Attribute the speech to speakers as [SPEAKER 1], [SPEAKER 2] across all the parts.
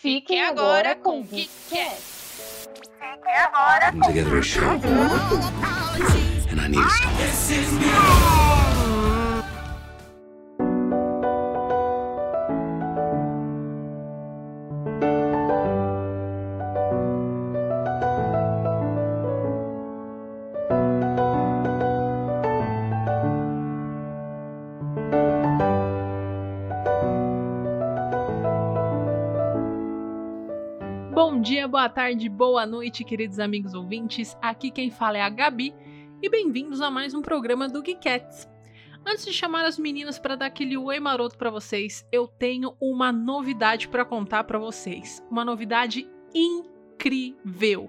[SPEAKER 1] Fiquem agora com o Geekcast.
[SPEAKER 2] Fiquem agora com
[SPEAKER 3] together a show. And I need a
[SPEAKER 4] boa tarde, boa noite, queridos amigos ouvintes. Aqui quem fala é a Gabi e bem-vindos a mais um programa do Geekettes. Antes de chamar as meninas para dar aquele oi maroto para vocês, eu tenho uma novidade para contar para vocês. Uma novidade incrível.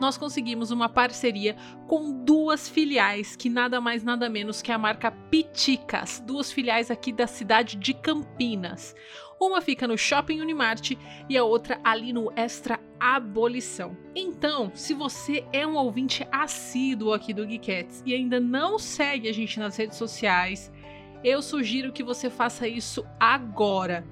[SPEAKER 4] Nós conseguimos uma parceria com duas filiais, que nada mais nada menos que a marca Piticas, duas filiais aqui da cidade de Campinas. Uma fica no Shopping Unimart e a outra ali no Extra Abolição. Então, se você é um ouvinte assíduo aqui do Geekettes e ainda não segue a gente nas redes sociais, eu sugiro que você faça isso agora.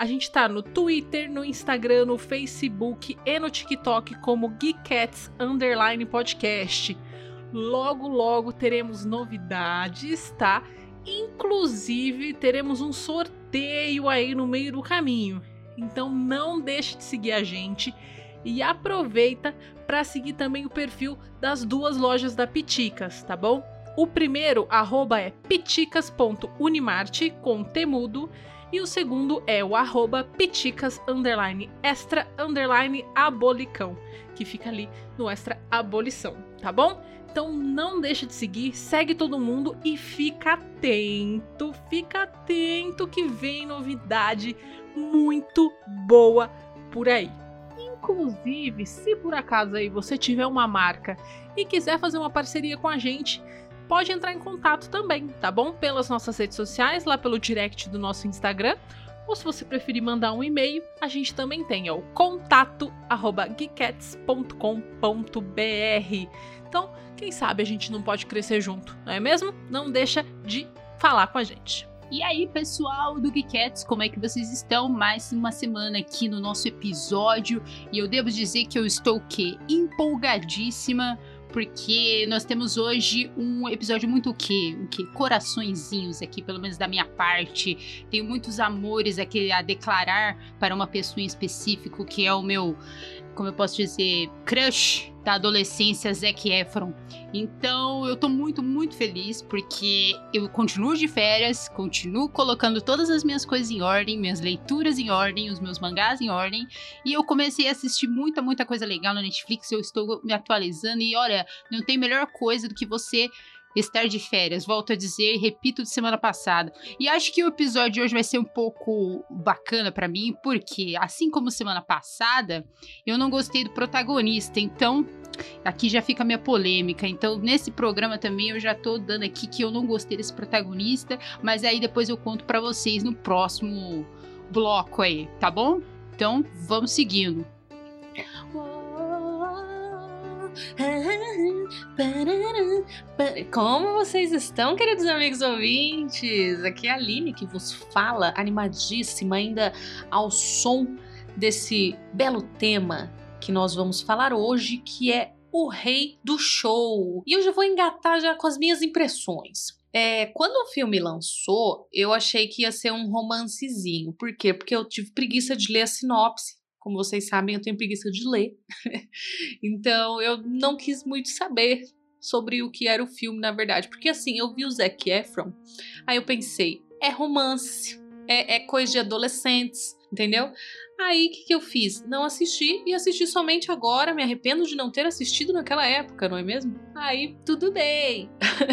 [SPEAKER 4] A gente tá no Twitter, no Instagram, no Facebook e no TikTok como Geekettes Underline Podcast. Logo, logo teremos novidades, tá? Inclusive, teremos um sorteio aí no meio do caminho. Então não deixe de seguir a gente e aproveita para seguir também o perfil das duas lojas da Piticas, tá bom? O primeiro arroba é piticas.unimart com temudo e o segundo é o arroba piticas underline extra underline abolicão, que fica ali no extra abolição, tá bom? Então não deixa de seguir, segue todo mundo e fica atento, fica atento que vem novidade muito boa por aí. Inclusive, se por acaso aí você tiver uma marca e quiser fazer uma parceria com a gente, pode entrar em contato também, tá bom? Pelas nossas redes sociais, lá pelo direct do nosso Instagram, ou se você preferir mandar um e-mail, a gente também tem é o contato@geekets.com.br. Então, quem sabe a gente não pode crescer junto, não é mesmo? Não deixa de falar com a gente.
[SPEAKER 1] E aí, pessoal do Geekettes, como é que vocês estão? Mais uma semana aqui no nosso episódio e eu devo dizer que eu estou o quê? Empolgadíssima porque nós temos hoje um episódio muito o quê? O quê? Coraçõezinhos aqui, pelo menos da minha parte. Tenho muitos amores aqui a declarar para uma pessoa em específico, que é o meu, como eu posso dizer, crush da adolescência, Zac Efron. Então eu tô muito, muito feliz porque eu continuo de férias, continuo colocando todas as minhas coisas em ordem, minhas leituras em ordem, os meus mangás em ordem, e eu comecei a assistir muita, muita coisa legal na Netflix, eu estou me atualizando e olha, não tem melhor coisa do que você estar de férias, volto a dizer, repito de semana passada. E acho que o episódio de hoje vai ser um pouco bacana para mim, porque assim como semana passada, eu não gostei do protagonista, então aqui já fica a minha polêmica. Então, nesse programa também eu já tô dando aqui que eu não gostei desse protagonista, mas aí depois eu conto para vocês no próximo bloco aí, tá bom? Então, vamos seguindo.
[SPEAKER 5] Como vocês estão, queridos amigos ouvintes? Aqui é a Aline que vos fala, animadíssima, ainda ao som desse belo tema que nós vamos falar hoje, que é o rei do show. E eu já vou engatar já com as minhas impressões. É, quando o filme lançou, eu achei que ia ser um romancezinho. Por quê? Porque eu tive preguiça de ler a sinopse. Como vocês sabem, eu tenho preguiça de ler. então eu não quis muito saber sobre o que era o filme, na verdade. Porque assim, eu vi o Zac Efron, aí eu pensei, é romance, é, é coisa de adolescentes, entendeu? Aí o que, que eu fiz? Não assisti e assisti somente agora. Me arrependo de não ter assistido naquela época, não é mesmo? Aí tudo bem.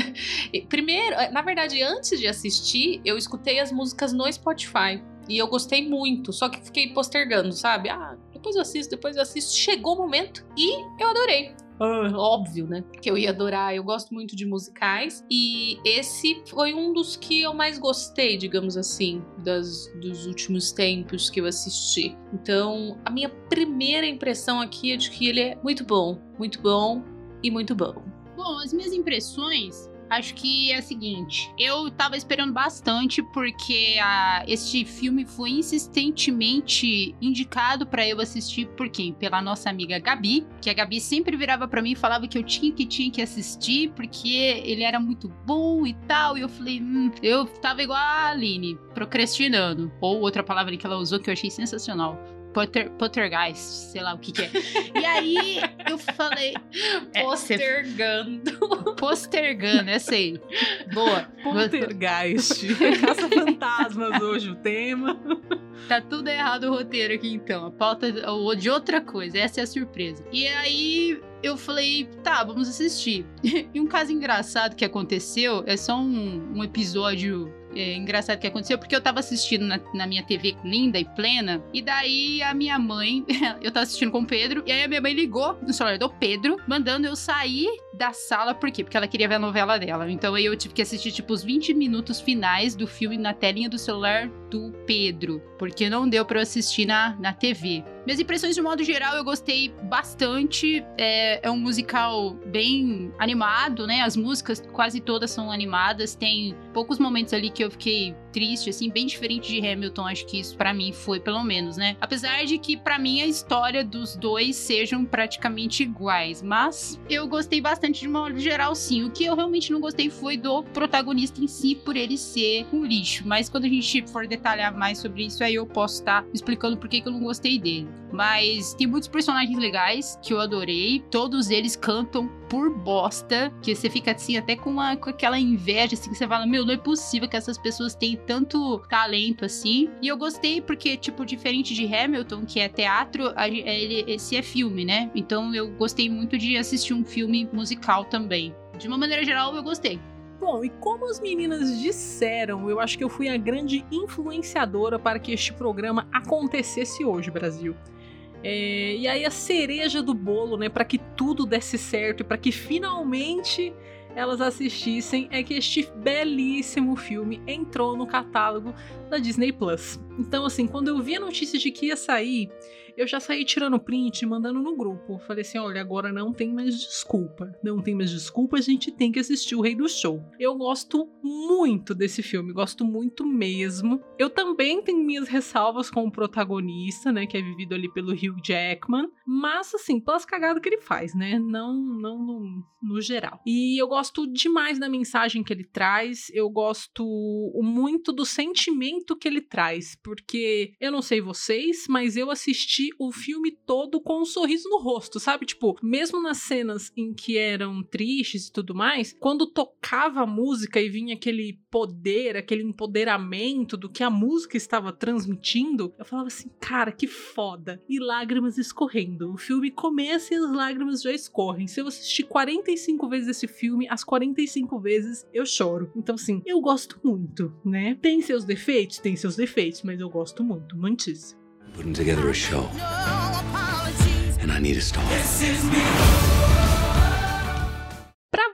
[SPEAKER 5] Primeiro, na verdade, antes de assistir, eu escutei as músicas no Spotify. E eu gostei muito, só que fiquei postergando, sabe? Ah, depois eu assisto, depois eu assisto. Chegou o momento e eu adorei. Uh, óbvio, né? Que eu ia adorar. Eu gosto muito de musicais. E esse foi um dos que eu mais gostei, digamos assim, das, dos últimos tempos que eu assisti. Então, a minha primeira impressão aqui é de que ele é muito bom, muito bom e muito bom.
[SPEAKER 1] Bom, as minhas impressões Acho que é o seguinte, eu tava esperando bastante porque a, este filme foi insistentemente indicado para eu assistir por quem? Pela nossa amiga Gabi, que a Gabi sempre virava para mim e falava que eu tinha que tinha que assistir porque ele era muito bom e tal. E eu falei, hum, eu tava igual a Aline, procrastinando. Ou outra palavra que ela usou que eu achei sensacional Potter, Pottergeist, sei lá o que, que é. E aí eu falei.
[SPEAKER 5] É, postergando.
[SPEAKER 1] Postergando, essa aí. Boa.
[SPEAKER 4] Poltergeist. Caça-fantasmas hoje o tema.
[SPEAKER 1] Tá tudo errado o roteiro aqui então. A pauta ou de outra coisa. Essa é a surpresa. E aí eu falei, tá, vamos assistir. E um caso engraçado que aconteceu é só um, um episódio é, engraçado que aconteceu, porque eu tava assistindo na, na, minha TV linda e plena, e daí a minha mãe, eu tava assistindo com o Pedro, e aí a minha mãe ligou no celular do Pedro, mandando eu sair da sala, por quê? Porque ela queria ver a novela dela. Então eu tive que assistir, tipo, os 20 minutos finais do filme na telinha do celular do Pedro, porque não deu para eu assistir na, na TV. Minhas impressões, de modo geral, eu gostei bastante. É, é, um musical bem animado, né? As músicas quase todas são animadas. Tem poucos momentos ali que eu fiquei triste, assim, bem diferente de Hamilton. Acho que isso para mim foi, pelo menos, né? Apesar de que para mim a história dos dois sejam praticamente iguais, mas eu gostei bastante de modo geral, sim. O que eu realmente não gostei foi do protagonista em si, por ele ser um lixo. Mas quando a gente for detalhar mais sobre isso, aí eu posso estar tá explicando por que, que eu não gostei dele. Mas tem muitos personagens legais que eu adorei. Todos eles cantam por bosta, que você fica assim até com, uma, com aquela inveja, assim, que você fala, meu, não é possível que essas pessoas tenham tanto talento assim. E eu gostei porque, tipo, diferente de Hamilton, que é teatro, ele, esse é filme, né? Então eu gostei muito de assistir um filme musical também. De uma maneira geral, eu gostei.
[SPEAKER 4] Bom, e como as meninas disseram, eu acho que eu fui a grande influenciadora para que este programa acontecesse hoje, Brasil. É, e aí a cereja do bolo, né, para que tudo desse certo e para que finalmente elas assistissem é que este belíssimo filme entrou no catálogo da Disney Plus. Então, assim, quando eu vi a notícia de que ia sair, eu já saí tirando print, mandando no grupo. Falei assim: olha, agora não tem mais desculpa. Não tem mais desculpa, a gente tem que assistir o Rei do Show. Eu gosto muito desse filme, gosto muito mesmo. Eu também tenho minhas ressalvas com o protagonista, né, que é vivido ali pelo Hugh Jackman, mas assim, pelas cagadas que ele faz, né? Não, não no, no geral. E eu gosto demais da mensagem que ele traz, eu gosto muito do sentimento que ele traz, porque eu não sei vocês, mas eu assisti o filme todo com um sorriso no rosto, sabe? Tipo, mesmo nas cenas em que eram tristes e tudo mais, quando tocava a música e vinha aquele poder, aquele empoderamento do que a música estava transmitindo, eu falava assim, cara, que foda. E lágrimas escorrendo. O filme começa e as lágrimas já escorrem. Se eu assistir 45 vezes esse filme, as 45 vezes eu choro. Então, assim, eu gosto muito, né? Tem seus defeitos? Tem seus defeitos, mas eu gosto muito, muitíssimo.
[SPEAKER 3] putting together a show. And I need a star.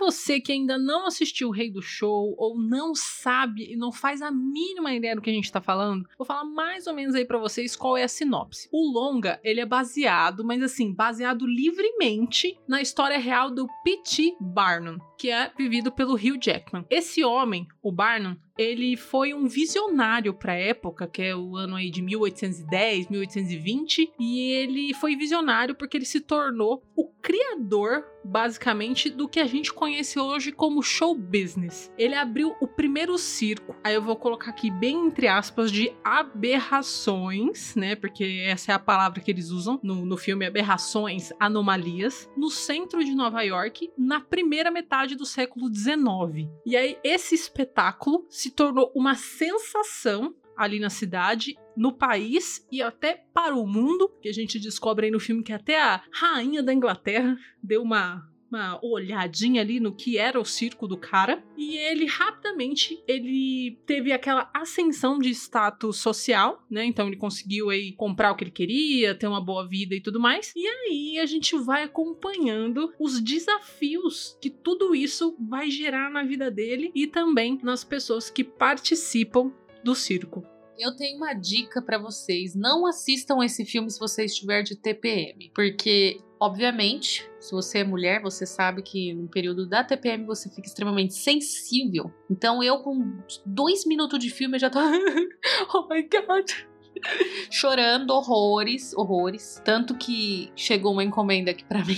[SPEAKER 4] Você que ainda não assistiu o Rei do Show ou não sabe e não faz a mínima ideia do que a gente tá falando, vou falar mais ou menos aí para vocês qual é a sinopse. O longa, ele é baseado, mas assim, baseado livremente na história real do P.T. Barnum, que é vivido pelo Hugh Jackman. Esse homem, o Barnum, ele foi um visionário para a época, que é o ano aí de 1810, 1820, e ele foi visionário porque ele se tornou o criador, basicamente, do que a gente conhece hoje como show business. Ele abriu o primeiro circo, aí eu vou colocar aqui bem entre aspas, de aberrações, né? Porque essa é a palavra que eles usam no, no filme, aberrações, anomalias, no centro de Nova York, na primeira metade do século XIX. E aí, esse espetáculo se tornou uma sensação ali na cidade, no país e até para o mundo, que a gente descobre aí no filme que até a rainha da Inglaterra deu uma uma olhadinha ali no que era o circo do cara e ele rapidamente ele teve aquela ascensão de status social, né? Então ele conseguiu aí comprar o que ele queria, ter uma boa vida e tudo mais. E aí a gente vai acompanhando os desafios que tudo isso vai gerar na vida dele e também nas pessoas que participam do circo.
[SPEAKER 5] Eu tenho uma dica para vocês. Não assistam esse filme se você estiver de TPM, porque obviamente, se você é mulher, você sabe que no período da TPM você fica extremamente sensível. Então eu, com dois minutos de filme, já tô. oh my god! Chorando horrores, horrores. Tanto que chegou uma encomenda aqui pra mim.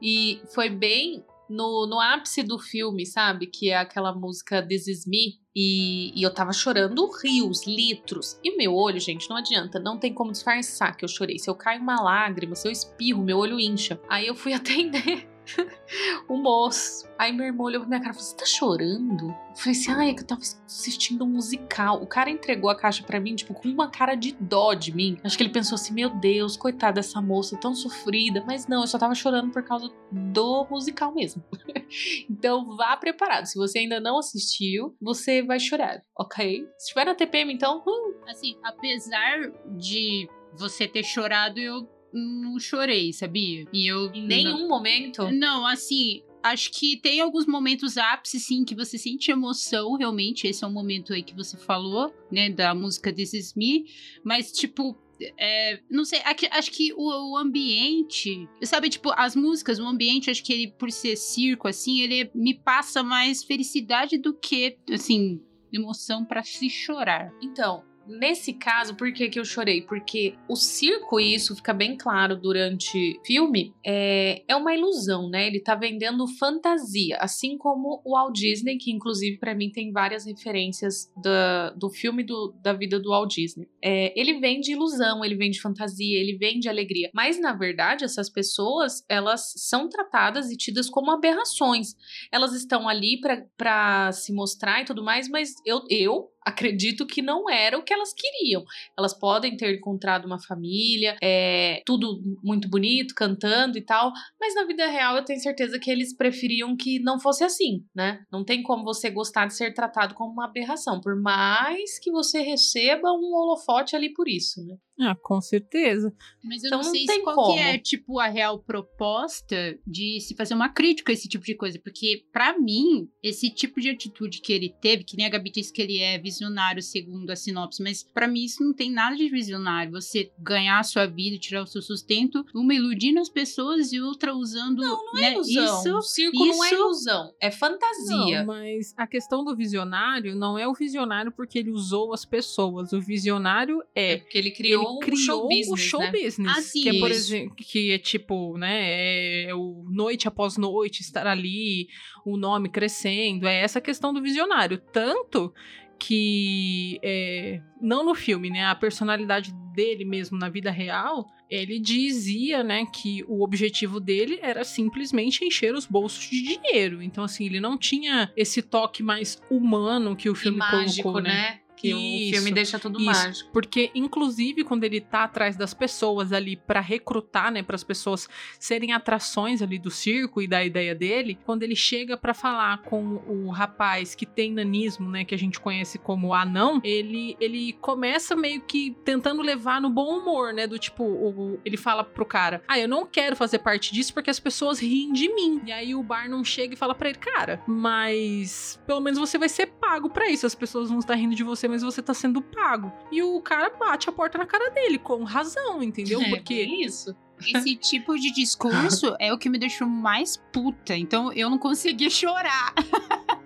[SPEAKER 5] E foi bem no, no ápice do filme, sabe? Que é aquela música This Is Me. E, e, eu tava chorando rios, litros. E meu olho, gente, não adianta, não tem como disfarçar que eu chorei. Se eu caio uma lágrima, se eu espirro, meu olho incha. Aí eu fui atender o moço. Aí meu irmão olhou pra minha cara e falou: Você tá chorando? Eu falei assim: Ah, é que eu tava assistindo um musical. O cara entregou a caixa para mim, tipo, com uma cara de dó de mim. Acho que ele pensou assim: Meu Deus, coitada dessa moça tão sofrida. Mas não, eu só tava chorando por causa do musical mesmo. então vá preparado. Se você ainda não assistiu, você vai chorar, ok? Se estiver na TPM, então. Hum.
[SPEAKER 1] Assim, apesar de você ter chorado, eu não chorei, sabia? E eu.
[SPEAKER 5] Em nenhum
[SPEAKER 1] não...
[SPEAKER 5] momento?
[SPEAKER 1] Não, assim. Acho que tem alguns momentos ápice, sim, que você sente emoção, realmente. Esse é o momento aí que você falou, né, da música This Is Me. Mas, tipo, é, não sei, acho que o, o, ambiente, sabe, tipo, as músicas, o ambiente, acho que ele, por ser circo, assim, ele me passa mais felicidade do que, assim, emoção para se chorar.
[SPEAKER 5] Então, Nesse caso, por que, que eu chorei? Porque o circo, e isso fica bem claro durante o filme, é, é uma ilusão, né? Ele tá vendendo fantasia, assim como o Walt Disney, que inclusive para mim tem várias referências da, do filme do, da vida do Walt Disney. É, ele vende ilusão, ele vende fantasia, ele vende alegria. Mas na verdade, essas pessoas, elas são tratadas e tidas como aberrações. Elas estão ali para se mostrar e tudo mais, mas eu, eu acredito que não era o que elas queriam. Elas podem ter encontrado uma família, é, tudo muito bonito, cantando e tal, mas na vida real eu tenho certeza que eles preferiam que não fosse assim, né? Não tem como você gostar de ser tratado como uma aberração, por mais que você receba um holofote ali por isso, né?
[SPEAKER 4] Ah, com certeza.
[SPEAKER 1] Mas eu então, não sei não se qual como. que é, tipo, a real proposta de se fazer uma crítica a esse tipo de coisa. Porque, para mim, esse tipo de atitude que ele teve, que nem a Gabi disse que ele é visionário segundo a sinopse, mas para mim isso não tem nada de visionário. Você ganhar a sua vida, tirar o seu sustento, uma iludindo as pessoas e outra usando.
[SPEAKER 5] Não, não
[SPEAKER 1] né?
[SPEAKER 5] é ilusão. Isso, o circo isso... não é ilusão, é fantasia.
[SPEAKER 4] Não, mas a questão do visionário não é o visionário porque ele usou as pessoas. O visionário é.
[SPEAKER 5] É porque ele criou
[SPEAKER 4] ele criou
[SPEAKER 5] o show business,
[SPEAKER 4] o show
[SPEAKER 5] né?
[SPEAKER 4] business
[SPEAKER 1] assim,
[SPEAKER 4] que é por exemplo que é tipo né é o noite após noite estar ali o nome crescendo é essa questão do visionário tanto que é, não no filme né a personalidade dele mesmo na vida real ele dizia, né, que o objetivo dele era simplesmente encher os bolsos de dinheiro. Então, assim, ele não tinha esse toque mais humano que o filme
[SPEAKER 5] e mágico,
[SPEAKER 4] colocou, né?
[SPEAKER 5] né? Que isso, o filme deixa tudo
[SPEAKER 4] isso,
[SPEAKER 5] mágico.
[SPEAKER 4] Porque, inclusive, quando ele tá atrás das pessoas ali para recrutar, né, para as pessoas serem atrações ali do circo e da ideia dele, quando ele chega para falar com o rapaz que tem nanismo, né, que a gente conhece como anão, ele ele começa meio que tentando levar no bom humor, né, do tipo, o, ele fala pro cara: "Ah, eu não quero fazer parte disso porque as pessoas riem de mim". E aí o Barnum chega e fala para ele: "Cara, mas pelo menos você vai ser pago para isso, as pessoas vão estar rindo de você mas você tá sendo pago. E o cara bate a porta na cara dele, com razão, entendeu?
[SPEAKER 5] É,
[SPEAKER 4] Porque.
[SPEAKER 5] isso.
[SPEAKER 1] Esse tipo de discurso é o que me deixou mais puta. Então eu não conseguia chorar.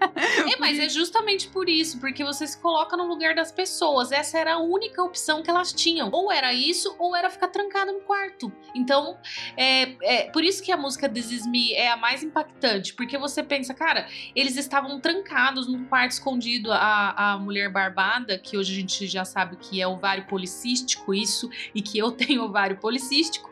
[SPEAKER 5] É, mas é justamente por isso, porque você se coloca no lugar das pessoas. Essa era a única opção que elas tinham. Ou era isso, ou era ficar trancado no quarto. Então, é, é por isso que a música This Is Me é a mais impactante, porque você pensa, cara, eles estavam trancados num quarto escondido. A, a mulher barbada, que hoje a gente já sabe que é ovário policístico, isso, e que eu tenho ovário policístico,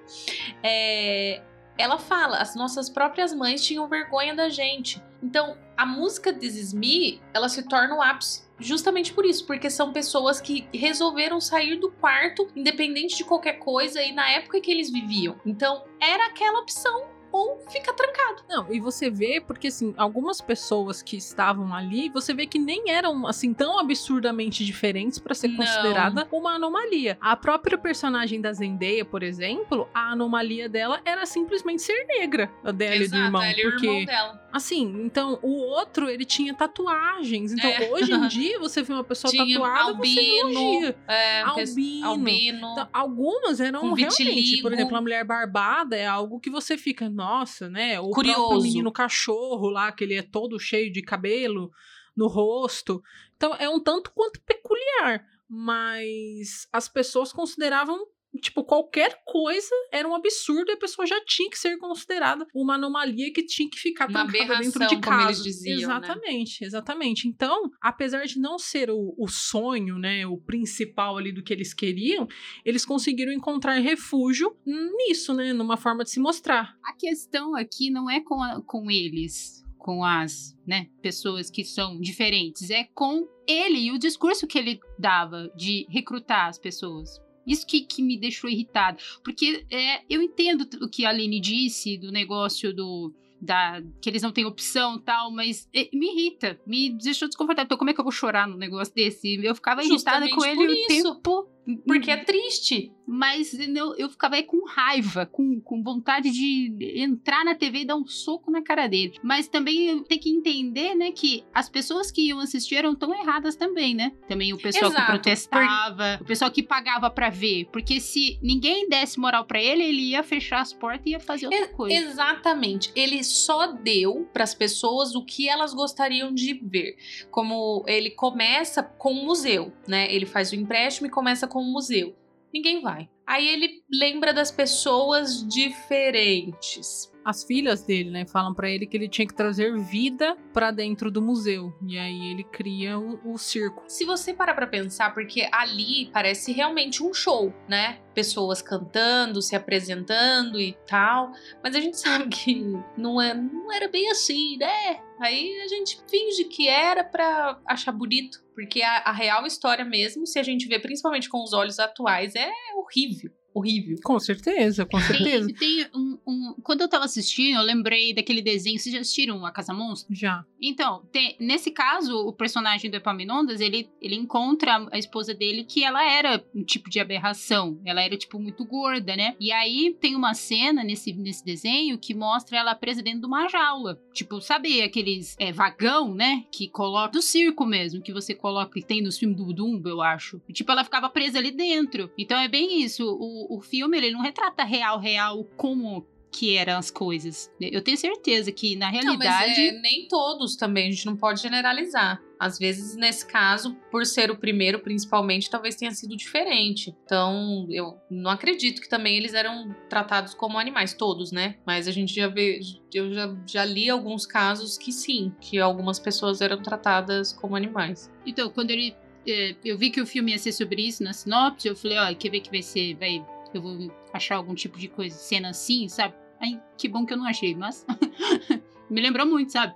[SPEAKER 5] é, ela fala, as nossas próprias mães tinham vergonha da gente. Então, a música This Is Me, ela se torna o ápice justamente por isso, porque são pessoas que resolveram sair do quarto, independente de qualquer coisa, e na época que eles viviam. Então, era aquela opção ou fica trancado.
[SPEAKER 4] Não, e você vê, porque assim, algumas pessoas que estavam ali, você vê que nem eram assim tão absurdamente diferentes para ser
[SPEAKER 5] Não.
[SPEAKER 4] considerada uma anomalia. A própria personagem da Zendaya, por exemplo, a anomalia dela era simplesmente ser negra, a dela e do
[SPEAKER 5] Exato,
[SPEAKER 4] irmão,
[SPEAKER 5] ela e
[SPEAKER 4] porque
[SPEAKER 5] irmão dela.
[SPEAKER 4] Assim, então o outro ele tinha tatuagens. Então
[SPEAKER 5] É.
[SPEAKER 4] hoje em dia você vê uma pessoa
[SPEAKER 5] Tinha
[SPEAKER 4] tatuada, você
[SPEAKER 5] albino,
[SPEAKER 4] elogia.
[SPEAKER 5] É,
[SPEAKER 4] Albino.
[SPEAKER 5] albino.
[SPEAKER 4] Então, algumas eram realmente, por exemplo, a mulher barbada é algo que você fica, nossa, né? O
[SPEAKER 5] Curioso.
[SPEAKER 4] menino cachorro lá, que ele é todo cheio de cabelo no rosto. Então é um tanto quanto peculiar, mas as pessoas consideravam Tipo, qualquer coisa era um absurdo e a pessoa já tinha que ser considerada uma anomalia que tinha que ficar
[SPEAKER 5] Uma
[SPEAKER 4] trancada dentro de casa.
[SPEAKER 5] eles diziam, né?
[SPEAKER 4] exatamente, exatamente. Então, apesar de não ser o, o sonho, né, o principal ali do que eles queriam, eles conseguiram encontrar refúgio nisso, né, numa forma de se mostrar.
[SPEAKER 1] A questão aqui não é com, a- com eles, com as né, pessoas que são diferentes, é com ele e o discurso que ele dava de recrutar as pessoas. Isso que, que me deixou irritada. Porque é, eu entendo o que a Aline disse do negócio do. Da, que eles não têm opção e tal, mas é, me irrita, me deixou desconfortável. Então, como é que eu vou chorar num negócio desse? Eu ficava irritada com
[SPEAKER 5] Justamente
[SPEAKER 1] ele o tempo.
[SPEAKER 5] Porque é triste.
[SPEAKER 1] Mas eu, eu ficava aí com raiva, com, com vontade de entrar na TV e dar um soco na cara dele. Mas também tem que entender, né, que as pessoas que iam assistir eram tão erradas também, né? Também o pessoal
[SPEAKER 5] Exato,
[SPEAKER 1] que protestava, o pessoal que pagava pra ver. Porque se ninguém desse moral pra ele, ele ia fechar as portas e ia fazer outra coisa.
[SPEAKER 5] Exatamente. Ele só deu para as pessoas o que elas gostariam de ver. Como ele começa com o museu, né? Ele faz o empréstimo e começa com o museu. Ninguém vai. Aí ele lembra das pessoas diferentes.
[SPEAKER 4] As filhas dele, né, falam pra ele que ele tinha que trazer vida pra dentro do museu. E aí ele cria o, o circo.
[SPEAKER 5] Se você parar pra pensar, porque ali parece realmente um show, né? Pessoas cantando, se apresentando e tal. Mas a gente sabe que não, é, não era bem assim, né? Aí a gente finge que era pra achar bonito. Porque a, a real história mesmo, se a gente vê principalmente com os olhos atuais, é horrível. Horrível.
[SPEAKER 4] Com certeza, com certeza.
[SPEAKER 1] Tem, tem um, um- Quando eu tava assistindo, eu lembrei daquele desenho. Vocês já assistiram A Casa Monstro?
[SPEAKER 4] Já.
[SPEAKER 1] Então, tem- nesse caso, o personagem do Epaminondas, ele, ele encontra a esposa dele que ela era um tipo de aberração. Ela era, tipo, muito gorda, né? E aí tem uma cena nesse, nesse desenho que mostra ela presa dentro de uma jaula. Tipo, sabe aqueles é, vagão, né? Que coloca. Do circo mesmo, que você coloca, que tem nos filmes do Dumbo, eu acho. E, tipo, ela ficava presa ali dentro. Então é bem isso. O, o filme, ele não retrata real, real como que eram as coisas. Eu tenho certeza que, na
[SPEAKER 5] Não, mas
[SPEAKER 1] realidade.
[SPEAKER 5] é, nem todos também, a gente não pode generalizar. Às vezes, nesse caso, por ser o primeiro, principalmente, talvez tenha sido diferente. Então, eu não acredito que também eles eram tratados como animais, todos, né? Mas a gente já vê, eu já, já li alguns casos que sim, que algumas pessoas eram tratadas como animais.
[SPEAKER 1] Então, quando ele. é, eu vi que o filme ia ser sobre isso na sinopse, eu falei, ó, quer ver que vai ser. Vai, eu vou achar algum tipo de coisa, cena assim, sabe? Aí, que bom que eu não achei, mas. me lembrou muito, sabe?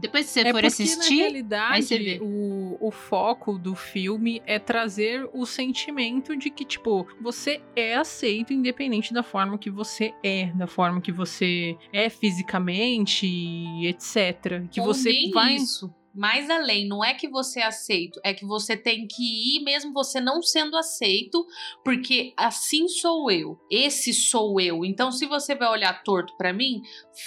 [SPEAKER 1] Depois que você
[SPEAKER 4] é
[SPEAKER 1] for assistir.
[SPEAKER 4] na
[SPEAKER 1] aí
[SPEAKER 4] realidade,
[SPEAKER 1] você vê.
[SPEAKER 4] o, o foco do filme é trazer o sentimento de que, tipo, você é aceito independente da forma que você é, da forma que você é fisicamente, etc. Que
[SPEAKER 5] Ou
[SPEAKER 4] você vai.
[SPEAKER 5] isso. Mais além, não é que você é aceito, é que você tem que ir mesmo você não sendo aceito, porque assim sou eu. Esse sou eu. Então, se você vai olhar torto pra mim,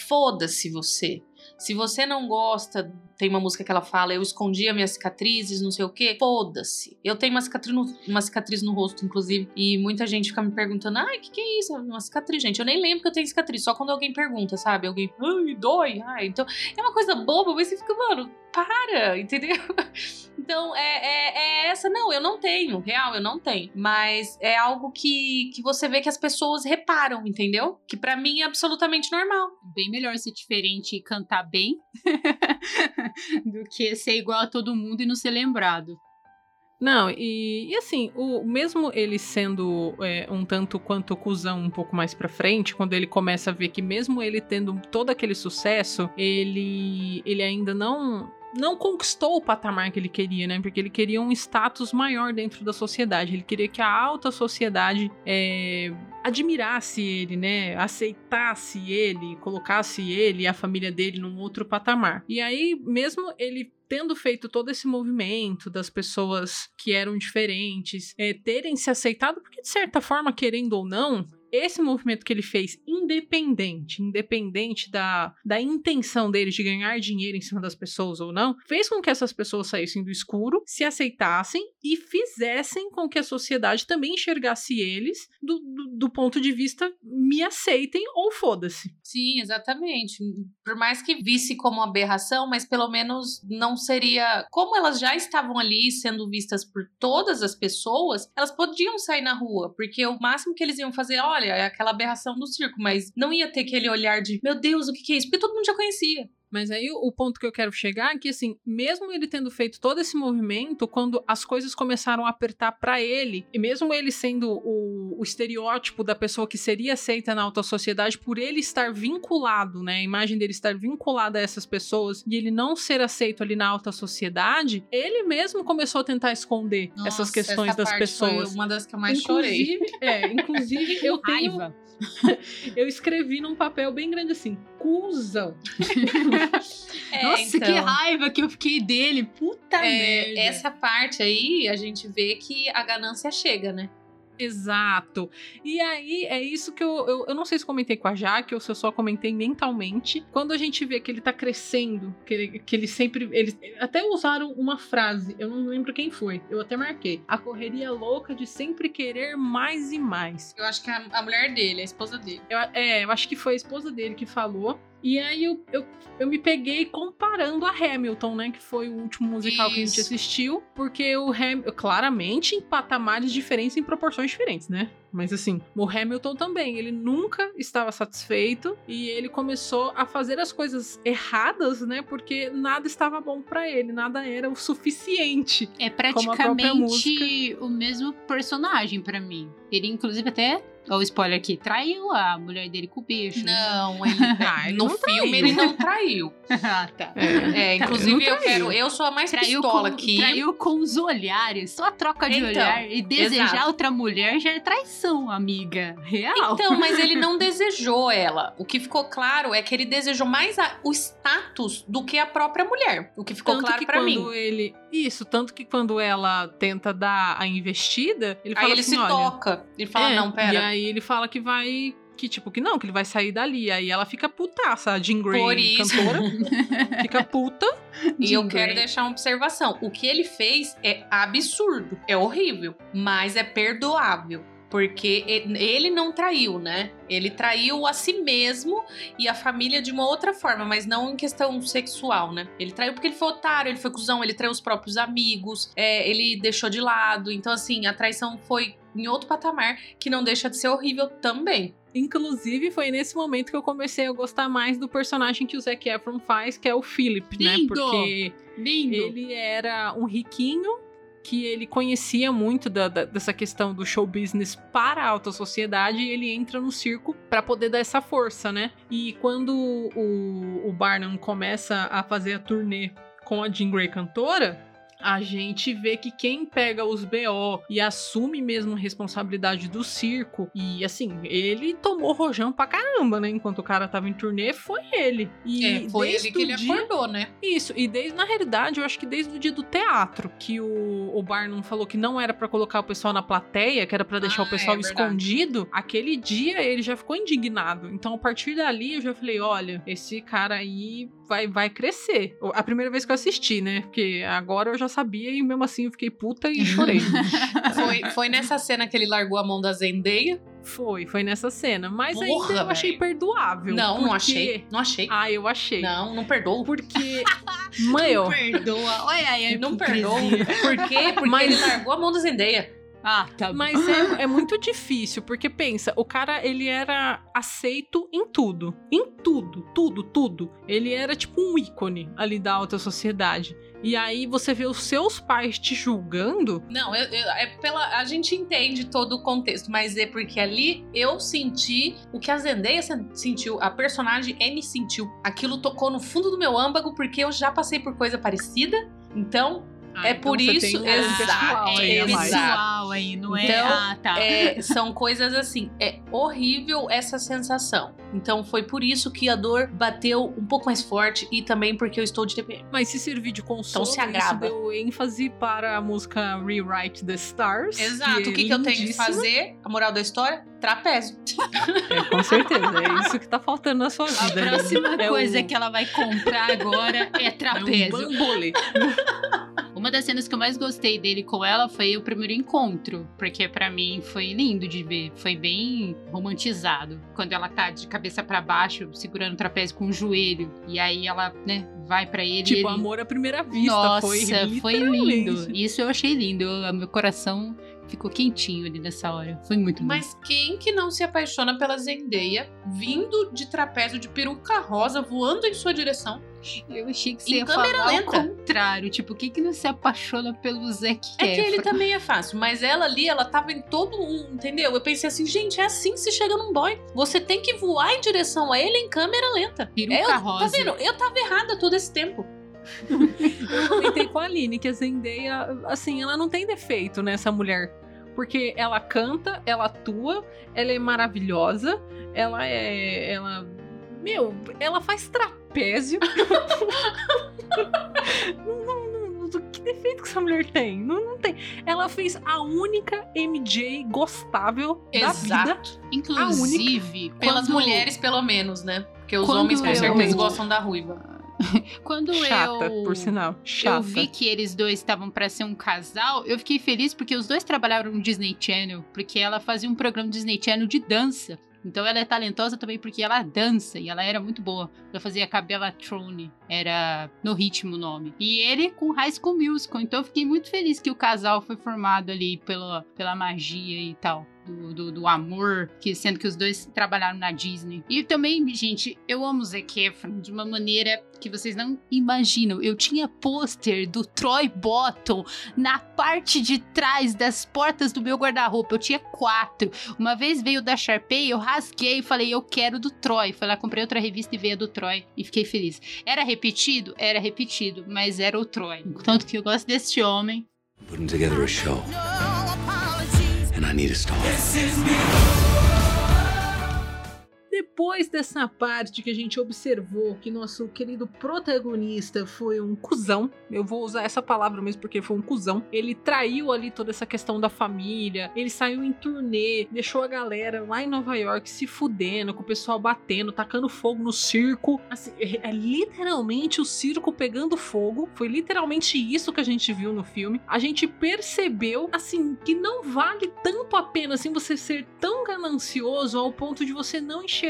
[SPEAKER 5] foda-se você. Se você não gosta, tem uma música que ela fala, eu escondia minhas cicatrizes, não sei o quê, foda-se. Eu tenho uma cicatriz, no, uma cicatriz no rosto, inclusive, e muita gente fica me perguntando, ai, o que, que é isso? Uma cicatriz, gente. Eu nem lembro que eu tenho cicatriz, só quando alguém pergunta, sabe? Alguém, ai, dói, ai. Então, é uma coisa boba, mas você fica, mano, para, entendeu? Então, é, é, é essa, não, eu não tenho, real, eu não tenho. Mas é algo que, que você vê que as pessoas reparam, entendeu? Que pra mim é absolutamente normal.
[SPEAKER 1] Bem melhor ser diferente e cantar bem do que ser igual a todo mundo e não ser lembrado.
[SPEAKER 4] Não, e, e assim, o, mesmo ele sendo é, um tanto quanto cuzão um pouco mais pra frente, quando ele começa a ver que mesmo ele tendo todo aquele sucesso, ele, ele ainda não não conquistou o patamar que ele queria, né? Porque ele queria um status maior dentro da sociedade. Ele queria que a alta sociedade é, admirasse ele, né? Aceitasse ele, colocasse ele e a família dele num outro patamar. E aí, mesmo ele tendo feito todo esse movimento das pessoas que eram diferentes é, terem se aceitado, porque de certa forma, querendo ou não, esse movimento que ele fez, independente, independente da, da intenção dele de ganhar dinheiro em cima das pessoas ou não, fez com que essas pessoas saíssem do escuro, se aceitassem e fizessem com que a sociedade também enxergasse eles do, do, do ponto de vista me aceitem ou foda-se.
[SPEAKER 5] Sim, exatamente. Por mais que visse como aberração, mas pelo menos não seria. Como elas já estavam ali sendo vistas por todas as pessoas, elas podiam sair na rua, porque o máximo que eles iam fazer, olha, é aquela aberração do circo, mas não ia ter aquele olhar de, meu Deus, o que, que é isso? Porque todo mundo já conhecia.
[SPEAKER 4] Mas aí o ponto que eu quero chegar é que, assim, mesmo ele tendo feito todo esse movimento, quando as coisas começaram a apertar para ele, e mesmo ele sendo o, o, estereótipo da pessoa que seria aceita na alta sociedade, por ele estar vinculado, né, a imagem dele estar vinculada a essas pessoas e ele não ser aceito ali na alta sociedade, ele mesmo começou a tentar esconder
[SPEAKER 5] Nossa,
[SPEAKER 4] essas questões
[SPEAKER 5] essa
[SPEAKER 4] das pessoas.
[SPEAKER 5] Foi uma das que eu mais
[SPEAKER 4] inclusive,
[SPEAKER 5] chorei.
[SPEAKER 4] É, inclusive eu tenho.
[SPEAKER 1] Raiva.
[SPEAKER 4] eu escrevi num papel bem grande assim, cuzão.
[SPEAKER 5] É,
[SPEAKER 1] Nossa, que
[SPEAKER 5] então.
[SPEAKER 1] raiva que eu fiquei dele. Puta
[SPEAKER 5] É,
[SPEAKER 1] merda.
[SPEAKER 5] essa parte aí a gente vê que a ganância chega, né?
[SPEAKER 4] Exato. E aí é isso que eu, eu. Eu não sei se comentei com a Jaque ou se eu só comentei mentalmente. Quando a gente vê que ele tá crescendo, que ele, que ele sempre. Eles até usaram uma frase, eu não lembro quem foi, eu até marquei. A correria louca de sempre querer mais e mais.
[SPEAKER 5] Eu acho que a, a mulher dele, a esposa dele.
[SPEAKER 4] Eu, é, eu acho que foi a esposa dele que falou. E aí eu, eu, eu me peguei comparando a Hamilton, né? Que foi o último musical que a gente
[SPEAKER 5] Isso.
[SPEAKER 4] assistiu. Porque o Hamilton, claramente, em patamares diferentes, em proporções diferentes, né? Mas assim, o Hamilton também, ele nunca estava satisfeito e ele começou a fazer as coisas erradas, né? Porque nada estava bom pra ele, nada era o suficiente.
[SPEAKER 1] É praticamente o mesmo personagem pra mim. Ele, inclusive, até. Ó, o spoiler aqui, traiu a mulher dele com o beijo. né?
[SPEAKER 5] Não, ele,
[SPEAKER 4] Ah, ele
[SPEAKER 5] no
[SPEAKER 4] não
[SPEAKER 5] filme
[SPEAKER 4] traiu.
[SPEAKER 5] ele não traiu.
[SPEAKER 1] ah, tá.
[SPEAKER 5] É, inclusive
[SPEAKER 4] não
[SPEAKER 5] eu
[SPEAKER 4] traiu.
[SPEAKER 5] quero. Eu sou a mais
[SPEAKER 1] Traiu
[SPEAKER 5] pistola
[SPEAKER 1] com,
[SPEAKER 5] aqui.
[SPEAKER 1] traiu com os olhares. Só a troca de
[SPEAKER 5] Então,
[SPEAKER 1] olhar. E desejar
[SPEAKER 5] exato.
[SPEAKER 1] outra mulher já é traição, amiga. Real.
[SPEAKER 5] Então, mas ele não desejou ela. O que ficou claro é que ele desejou mais a- o status do que a própria mulher. O que ficou
[SPEAKER 4] tanto
[SPEAKER 5] claro
[SPEAKER 4] que
[SPEAKER 5] pra
[SPEAKER 4] quando
[SPEAKER 5] mim.
[SPEAKER 4] ele. Isso, tanto que quando ela tenta dar a investida, ele fala
[SPEAKER 5] Aí ele
[SPEAKER 4] assim:
[SPEAKER 5] se
[SPEAKER 4] olha.
[SPEAKER 5] toca. Ele fala:
[SPEAKER 4] é,
[SPEAKER 5] não,
[SPEAKER 4] E
[SPEAKER 5] pera.
[SPEAKER 4] aí ele fala que vai. Que tipo, que não, que ele vai sair dali. Aí ela fica putaça, a Jean Grey,
[SPEAKER 5] Por isso.
[SPEAKER 4] cantora. fica puta.
[SPEAKER 5] E
[SPEAKER 1] Jean
[SPEAKER 5] eu quero
[SPEAKER 1] Grey.
[SPEAKER 5] deixar uma observação. O que ele fez é absurdo, é horrível, mas é perdoável. Porque ele não traiu, né? Ele traiu a si mesmo e a família de uma outra forma, mas não em questão sexual, né? Ele traiu porque ele foi otário, ele foi cuzão, ele traiu os próprios amigos, é, ele deixou de lado. Então, assim, a traição foi em outro patamar que não deixa de ser horrível também.
[SPEAKER 4] Inclusive, foi nesse momento que eu comecei a gostar mais do personagem que o Zac Efron faz, que é o Philip, né?
[SPEAKER 1] Lindo!
[SPEAKER 4] Porque
[SPEAKER 1] Lindo.
[SPEAKER 4] ele era um riquinho que ele conhecia muito da- da- dessa questão do show business para a alta sociedade e ele entra no circo para poder dar essa força, né? E quando o, o Barnum começa a fazer a turnê com a Jean Grey cantora, a gente vê que quem pega os BO e assume mesmo a responsabilidade do circo, e assim, ele tomou rojão pra caramba, né? Enquanto o cara tava em turnê, foi ele. E
[SPEAKER 5] É, foi ele que ele
[SPEAKER 4] dia-
[SPEAKER 5] acordou, né?
[SPEAKER 4] isso, e desde, na realidade, eu acho que desde o dia do teatro, que o, o Barnum falou que não era pra colocar o pessoal na plateia, que era pra deixar
[SPEAKER 5] Ah,
[SPEAKER 4] o pessoal
[SPEAKER 5] é
[SPEAKER 4] escondido, aquele dia ele já ficou indignado. Então, a partir dali, eu já falei: olha, esse cara aí vai, vai crescer. A primeira vez que eu assisti, né? Porque agora eu já sabia e mesmo assim eu fiquei puta e chorei.
[SPEAKER 5] Foi, foi nessa cena que ele largou a mão da Zendeia.
[SPEAKER 4] foi, foi nessa cena. Mas
[SPEAKER 5] Porra,
[SPEAKER 4] ainda eu achei perdoável.
[SPEAKER 5] Não, não
[SPEAKER 4] porque-
[SPEAKER 5] achei. Não achei.
[SPEAKER 4] Ah, eu achei.
[SPEAKER 5] Não, não perdoo.
[SPEAKER 4] Porque. Mãe,
[SPEAKER 1] Não perdoa. Olha aí,
[SPEAKER 5] Não perdoou. Por quê? Porque
[SPEAKER 4] Mas-
[SPEAKER 5] ele largou a mão da Zendeia.
[SPEAKER 1] Ah, tá.
[SPEAKER 4] Mas é, é muito difícil, porque pensa, o cara, ele era aceito em tudo. Em tudo, tudo, tudo. Ele era tipo um ícone ali da alta sociedade. E aí você vê os seus pais te julgando.
[SPEAKER 5] Não, eu- eu- é pela. A gente entende todo o contexto, mas é porque ali eu senti o que a Zendaya sen- sentiu, a personagem N sentiu. Aquilo tocou no fundo do meu âmago, porque eu já passei por coisa parecida. Então,
[SPEAKER 4] Ah,
[SPEAKER 5] é
[SPEAKER 4] então
[SPEAKER 5] por isso.
[SPEAKER 4] um
[SPEAKER 5] exato,
[SPEAKER 4] a
[SPEAKER 5] exato.
[SPEAKER 1] pessoal aí, não é?
[SPEAKER 5] Então,
[SPEAKER 1] ah, tá.
[SPEAKER 5] É, são coisas assim, é horrível essa sensação. Então foi por isso que a dor bateu um pouco mais forte e também porque eu estou de TPM.
[SPEAKER 4] Mas se servir de consolo,
[SPEAKER 5] Então se
[SPEAKER 4] isso
[SPEAKER 5] agrava.
[SPEAKER 4] deu ênfase para a música Rewrite the Stars.
[SPEAKER 5] Exato. O que, que eu tenho que fazer? A moral da história? Trapézio.
[SPEAKER 4] É, com certeza, é isso que tá faltando na sua
[SPEAKER 1] A
[SPEAKER 4] vida. né?
[SPEAKER 1] próxima
[SPEAKER 4] É
[SPEAKER 1] coisa
[SPEAKER 4] o-
[SPEAKER 1] que ela vai comprar agora é
[SPEAKER 4] É
[SPEAKER 1] trapézio.
[SPEAKER 4] um bambolê.
[SPEAKER 1] Uma das cenas que eu mais gostei dele com ela foi o primeiro encontro, porque pra mim foi lindo de ver, foi bem romantizado. Quando ela tá de cabeça pra baixo, segurando o trapézio com o joelho, e aí ela, né, vai pra ele
[SPEAKER 4] Tipo,
[SPEAKER 1] ele...
[SPEAKER 4] amor à primeira vista.
[SPEAKER 1] Nossa,
[SPEAKER 4] foi,
[SPEAKER 1] foi, lindo. Isso eu achei lindo. Eu- meu coração ficou quentinho ali nessa hora. Foi muito bom.
[SPEAKER 5] Mas quem que não se apaixona pela Zendaya vindo de trapézio de peruca rosa voando em sua direção?
[SPEAKER 1] Eu achei que você
[SPEAKER 5] em
[SPEAKER 1] ia
[SPEAKER 5] câmera
[SPEAKER 1] falar
[SPEAKER 5] lenta.
[SPEAKER 1] o contrário. Tipo, quem que não se apaixona pelo Zac
[SPEAKER 5] É que ele também é fácil, mas ela ali, ela tava em todo um, entendeu? Eu pensei assim, gente, é assim que se chega num boy. Você tem que voar em direção a ele em câmera lenta.
[SPEAKER 1] Peruca
[SPEAKER 5] É, eu- Tá
[SPEAKER 1] rosa.
[SPEAKER 5] vendo? Eu tava errada todo esse tempo.
[SPEAKER 4] Eu comentei com a Aline que a Zendaya, assim, ela não tem defeito nessa mulher. Porque ela canta, ela atua, ela é maravilhosa, ela é. Ela. Meu, ela faz trapézio. não, não, não, que defeito que essa mulher tem? Não, não tem. Ela fez a única MJ gostável da vida.
[SPEAKER 1] Inclusive,
[SPEAKER 5] Pelas
[SPEAKER 1] quando-
[SPEAKER 5] mulheres, pelo menos, né? Porque os
[SPEAKER 1] Quando
[SPEAKER 5] homens com
[SPEAKER 1] eu-
[SPEAKER 5] certeza gostam da ruiva.
[SPEAKER 1] Quando
[SPEAKER 4] Chata,
[SPEAKER 1] eu...
[SPEAKER 4] por sinal. Chata.
[SPEAKER 1] Eu vi que eles dois estavam pra ser um casal. Eu fiquei feliz porque os dois trabalharam no Disney Channel, porque ela fazia um programa do Disney Channel de dança. Então ela é talentosa também porque ela dança e ela era muito boa. Ela fazia Cabela Trone, era no ritmo o nome. E ele com High School Musical. Então eu fiquei muito feliz que o casal foi formado ali pela, pela magia e tal. Do, do, do amor, que sendo que os dois trabalharam na Disney. E também, gente, eu amo Zac Efron de uma maneira que vocês não imaginam. Eu tinha pôster do Troy Bottom na parte de trás das portas do meu guarda-roupa. Eu tinha quatro. Uma vez veio da Sharpay, eu rasguei e falei, eu quero do Troy. Fui lá, comprei outra revista e veio a do Troy. E fiquei feliz. Era repetido? Era repetido, mas era o Troy. Tanto que eu gosto deste homem.
[SPEAKER 3] Putting together a show, and I need a star.
[SPEAKER 4] Depois dessa parte que a gente observou que nosso querido protagonista foi um cuzão, eu vou usar essa palavra mesmo porque foi um cuzão. Ele traiu ali toda essa questão da família, ele saiu em turnê, deixou a galera lá em Nova York se fudendo, com o pessoal batendo, tacando fogo no circo. Assim, é, é literalmente o circo pegando fogo. Foi literalmente isso que a gente viu no filme. A gente percebeu, assim, que não vale tanto a pena assim você ser tão ganancioso ao ponto de você não enxergar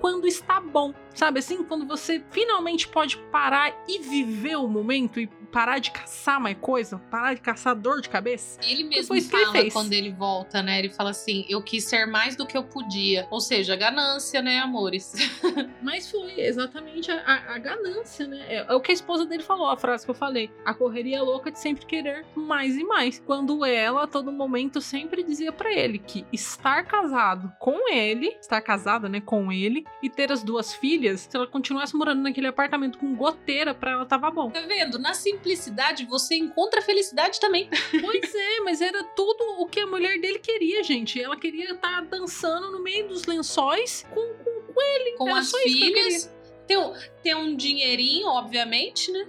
[SPEAKER 4] quando está bom. Sabe assim, quando você finalmente pode parar e viver o momento e parar de caçar mais coisa, parar de caçar dor de cabeça.
[SPEAKER 5] Ele mesmo
[SPEAKER 4] ele
[SPEAKER 5] fala
[SPEAKER 4] fez.
[SPEAKER 5] quando ele volta, né? Ele fala assim: eu quis ser mais do que eu podia. Ou seja, ganância, né, amores?
[SPEAKER 4] Mas foi exatamente a, a- a ganância, né? É, é o que a esposa dele falou, a frase que eu falei. A correria louca de sempre querer mais e mais. Quando ela, a todo momento, sempre dizia pra ele que estar casado com ele, estar casada, né, com ele, e ter as duas filhas, se ela continuasse morando naquele apartamento com goteira, pra ela tava bom.
[SPEAKER 5] Tá vendo? Na simplicidade você encontra felicidade também.
[SPEAKER 4] Pois é, mas era tudo o que a mulher dele queria, gente. Ela queria estar dançando no meio dos lençóis com, com, com ele.
[SPEAKER 5] Com
[SPEAKER 4] Era
[SPEAKER 5] as
[SPEAKER 4] isso que
[SPEAKER 5] filhas. Ter, um- ter um dinheirinho, obviamente, né?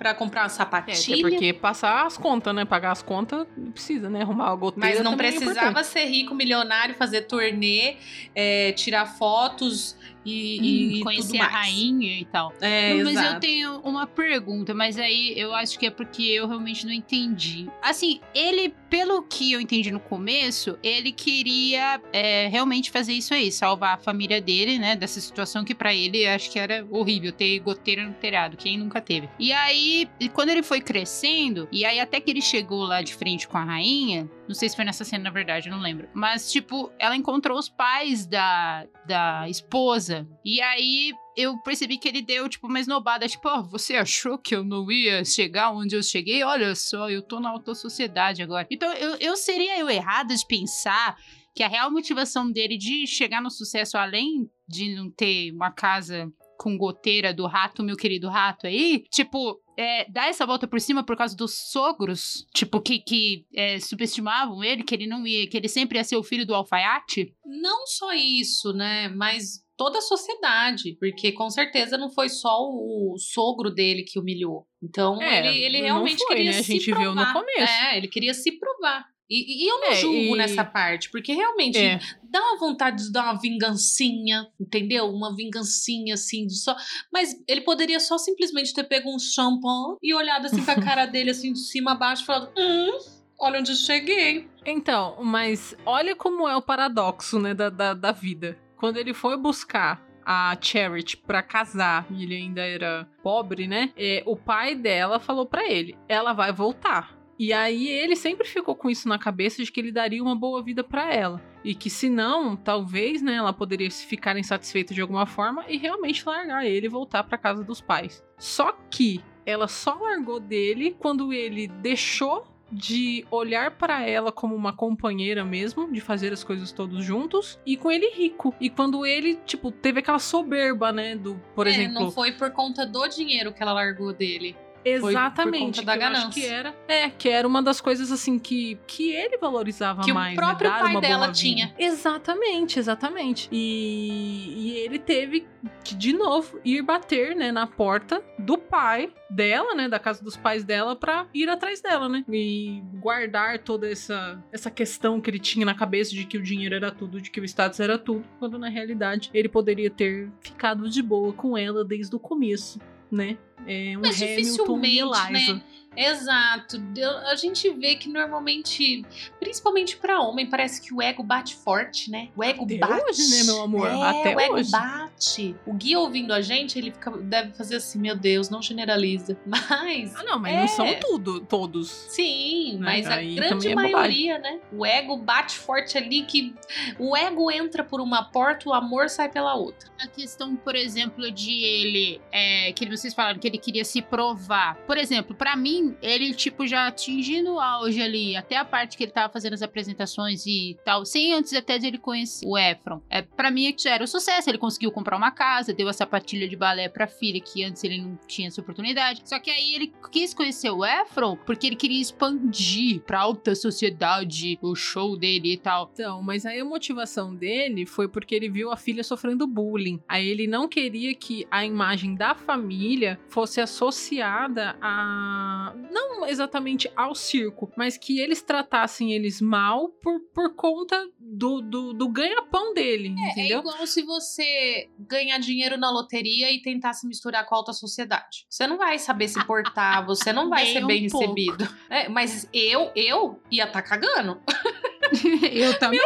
[SPEAKER 5] Pra comprar uma
[SPEAKER 4] É,
[SPEAKER 5] sapatilha.
[SPEAKER 4] até porque passar as contas, né? Pagar as contas, precisa, né? Arrumar a goteira
[SPEAKER 5] Mas não
[SPEAKER 4] é
[SPEAKER 5] precisava
[SPEAKER 4] importante.
[SPEAKER 5] ser rico, milionário, fazer turnê, é, tirar fotos e,
[SPEAKER 1] Hum,
[SPEAKER 5] e
[SPEAKER 1] conhecer
[SPEAKER 5] tudo
[SPEAKER 1] a rainha e tal.
[SPEAKER 5] É,
[SPEAKER 1] Não, mas eu
[SPEAKER 5] exato.
[SPEAKER 1] tenho uma pergunta, mas aí eu acho que é porque eu realmente não entendi. Assim, ele, pelo que eu entendi no começo, ele queria é, realmente fazer isso aí, salvar a família dele, né, dessa situação que pra ele eu acho que era horrível ter goteira no telhado, quem nunca teve. E aí, quando ele foi crescendo, e aí até que ele chegou lá de frente com a rainha, não sei se foi nessa cena na verdade, eu não lembro, mas tipo, ela encontrou os pais da, da esposa, e aí eu percebi que ele deu, tipo, uma esnobada, tipo, ó, você achou que eu não ia chegar onde eu cheguei? Olha só, eu tô na alta sociedade agora. Então, eu, eu seria eu errada de pensar que a real motivação dele de chegar no sucesso, além de não ter uma casa com goteira do rato, meu querido rato aí, tipo, é, dar essa volta por cima por causa dos sogros, tipo, que, que é, subestimavam ele, que ele não ia, que ele sempre ia ser o filho do alfaiate?
[SPEAKER 5] Não só isso, né? Mas toda a sociedade, porque com certeza não foi só o sogro dele que humilhou. Então
[SPEAKER 4] É,
[SPEAKER 5] ele, ele realmente
[SPEAKER 4] foi,
[SPEAKER 5] queria
[SPEAKER 4] né? A
[SPEAKER 5] se
[SPEAKER 4] gente viu no
[SPEAKER 5] provar.
[SPEAKER 4] começo.
[SPEAKER 5] É, ele queria se provar. E, e eu não
[SPEAKER 4] É,
[SPEAKER 5] julgo
[SPEAKER 4] e-
[SPEAKER 5] nessa parte, porque realmente
[SPEAKER 4] É.
[SPEAKER 5] dá uma vontade de dar uma vingancinha, entendeu? Uma vingancinha assim, de só. Mas ele poderia só simplesmente ter pego um shampoo e olhado assim pra cara dele, assim, de cima a baixo, e falado: Hum, olha onde eu cheguei.
[SPEAKER 4] Então, mas olha como é o paradoxo, né, da, da, da vida. Quando ele foi buscar a Charity pra casar e ele ainda era pobre, né? é, o pai dela falou pra ele: ela vai voltar. E aí ele sempre ficou com isso na cabeça de que ele daria uma boa vida pra ela. E que se não, talvez, né, ela poderia se ficar insatisfeita de alguma forma e realmente largar ele e voltar pra casa dos pais. Só que ela só largou dele quando ele deixou de olhar pra ela como uma companheira mesmo, de fazer as coisas todos juntos, e com ele rico. E quando ele, tipo, teve aquela soberba, né, do, por
[SPEAKER 5] é,
[SPEAKER 4] exemplo,
[SPEAKER 5] não foi por conta do dinheiro que ela largou dele. Por
[SPEAKER 4] exatamente,
[SPEAKER 5] conta da
[SPEAKER 4] que eu acho
[SPEAKER 5] ganância.
[SPEAKER 4] que era, é, que era uma das coisas assim que que ele valorizava
[SPEAKER 5] Que o
[SPEAKER 4] mais, né,
[SPEAKER 5] próprio
[SPEAKER 4] dar
[SPEAKER 5] pai dela tinha.
[SPEAKER 4] Exatamente, exatamente. E, e ele teve que de novo ir bater, né, na porta do pai dela, né, da casa dos pais dela pra ir atrás dela, né? E guardar toda essa essa questão que ele tinha na cabeça de que o dinheiro era tudo, de que o status era tudo, quando na realidade ele poderia ter ficado de boa com ela desde o começo, né? É um
[SPEAKER 5] Mas
[SPEAKER 4] Hamilton e
[SPEAKER 5] dificilmente,
[SPEAKER 4] Eliza.
[SPEAKER 5] né? Exato. A gente vê que normalmente, principalmente pra homem, parece que o ego bate forte, né? O ego
[SPEAKER 4] Até
[SPEAKER 5] bate.
[SPEAKER 4] hoje, né, meu amor?
[SPEAKER 5] É,
[SPEAKER 4] Até
[SPEAKER 5] o ego
[SPEAKER 4] hoje.
[SPEAKER 5] bate. O Gui ouvindo a gente, ele fica- deve fazer assim, meu Deus, não generaliza. Mas
[SPEAKER 4] Ah, não, mas
[SPEAKER 5] É.
[SPEAKER 4] não são tudo, todos.
[SPEAKER 5] Sim,
[SPEAKER 4] Né?
[SPEAKER 5] mas a
[SPEAKER 4] Aí
[SPEAKER 5] grande
[SPEAKER 4] também é
[SPEAKER 5] maioria, né? O ego bate forte ali que o ego entra por uma porta, o amor sai pela outra.
[SPEAKER 1] A questão, por exemplo, de ele, é, que vocês falaram que ele queria se provar. Por exemplo, pra mim, ele, tipo, já atingindo o auge ali, até a parte que ele tava fazendo as apresentações e tal, sem antes até de ele conhecer o Efron. É, pra mim, já era um sucesso. Ele conseguiu comprar uma casa, deu a sapatilha de balé pra filha, que antes ele não tinha essa oportunidade. Só que aí ele quis conhecer o Efron porque ele queria expandir pra alta sociedade o show dele e tal.
[SPEAKER 4] Então, mas aí a motivação dele foi porque ele viu a filha sofrendo bullying. Aí ele não queria que a imagem da família fosse associada a. Não exatamente ao circo, mas que eles tratassem eles mal por, por conta do, do, do ganha-pão dele,
[SPEAKER 5] É
[SPEAKER 4] entendeu?
[SPEAKER 5] igual se você ganhar dinheiro na loteria e tentar se misturar com a alta sociedade. Você não vai saber se portar, você não vai
[SPEAKER 1] Nem
[SPEAKER 5] ser
[SPEAKER 1] um
[SPEAKER 5] bem
[SPEAKER 1] pouco.
[SPEAKER 5] recebido. É, mas eu, eu ia estar cagando.
[SPEAKER 1] eu também.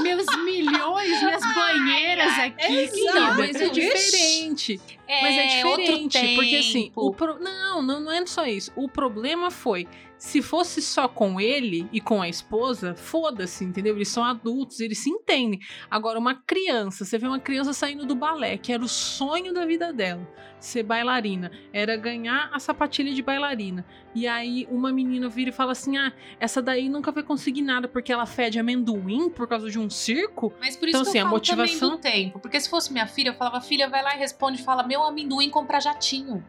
[SPEAKER 1] Meus milhões, minhas banheiras aqui.
[SPEAKER 5] exato.
[SPEAKER 4] Mas é diferente.
[SPEAKER 5] É,
[SPEAKER 4] Mas é
[SPEAKER 5] outro
[SPEAKER 4] diferente, porque assim, o pro... não, não, não é só isso. O problema foi, se fosse só com ele e com a esposa, foda-se, entendeu? Eles são adultos, eles se entendem. Agora, uma criança, você vê uma criança saindo do balé, que era o sonho da vida dela, ser bailarina, era ganhar a sapatilha de bailarina. E aí uma menina vira e fala assim: ah, essa daí nunca vai conseguir nada porque ela fede amendoim por causa de um circo.
[SPEAKER 5] Mas por isso
[SPEAKER 4] Então,
[SPEAKER 5] que
[SPEAKER 4] assim,
[SPEAKER 5] eu
[SPEAKER 4] a
[SPEAKER 5] falo
[SPEAKER 4] motivação-
[SPEAKER 5] também do tempo. Porque se fosse minha filha, eu falava, filha, vai lá e responde, fala, meu amendoim compra jatinho.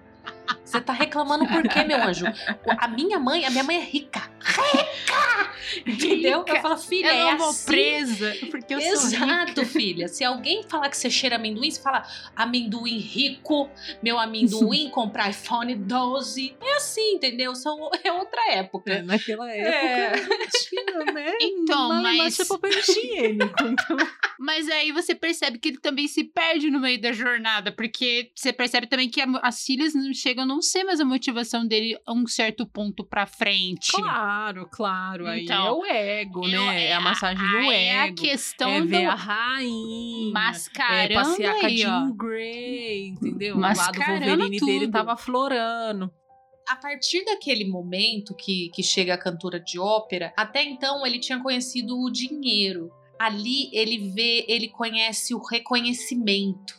[SPEAKER 5] Você tá reclamando por quê, meu anjo? A minha mãe, a minha mãe é rica. Rica! Entendeu? Eu falo, filha,
[SPEAKER 1] Eu
[SPEAKER 5] é
[SPEAKER 1] não vou
[SPEAKER 5] assim.
[SPEAKER 1] presa, porque eu sou rica.
[SPEAKER 5] Exato, filha. Se alguém falar que você cheira amendoim, você fala amendoim rico, meu amendoim comprar iPhone 12. É assim, entendeu? São, é outra época.
[SPEAKER 4] naquela
[SPEAKER 5] É.
[SPEAKER 4] tinha, né?
[SPEAKER 1] Então,
[SPEAKER 4] Mala,
[SPEAKER 1] mas-
[SPEAKER 4] é papel higiênico. Então...
[SPEAKER 1] Mas aí você percebe que ele também se perde no meio da jornada, porque você percebe também que as filhas não chegam a não ser mais a motivação dele a um certo ponto pra frente.
[SPEAKER 4] Claro, claro. Aí
[SPEAKER 1] Então,
[SPEAKER 4] é o ego,
[SPEAKER 1] Eu-
[SPEAKER 4] né? É a massagem no
[SPEAKER 1] aí é a
[SPEAKER 4] ego.
[SPEAKER 1] questão
[SPEAKER 4] É
[SPEAKER 1] do
[SPEAKER 4] ver a rainha. É
[SPEAKER 1] mascarando
[SPEAKER 4] passear com a
[SPEAKER 1] aí.
[SPEAKER 4] Jean Grey, entendeu? O lado
[SPEAKER 1] Mascarando
[SPEAKER 4] Wolverine dele
[SPEAKER 1] tudo.
[SPEAKER 4] tava florando.
[SPEAKER 5] a partir daquele momento que, que chega a cantora de ópera, até então ele tinha conhecido o dinheiro. Ali ele vê, ele conhece o reconhecimento.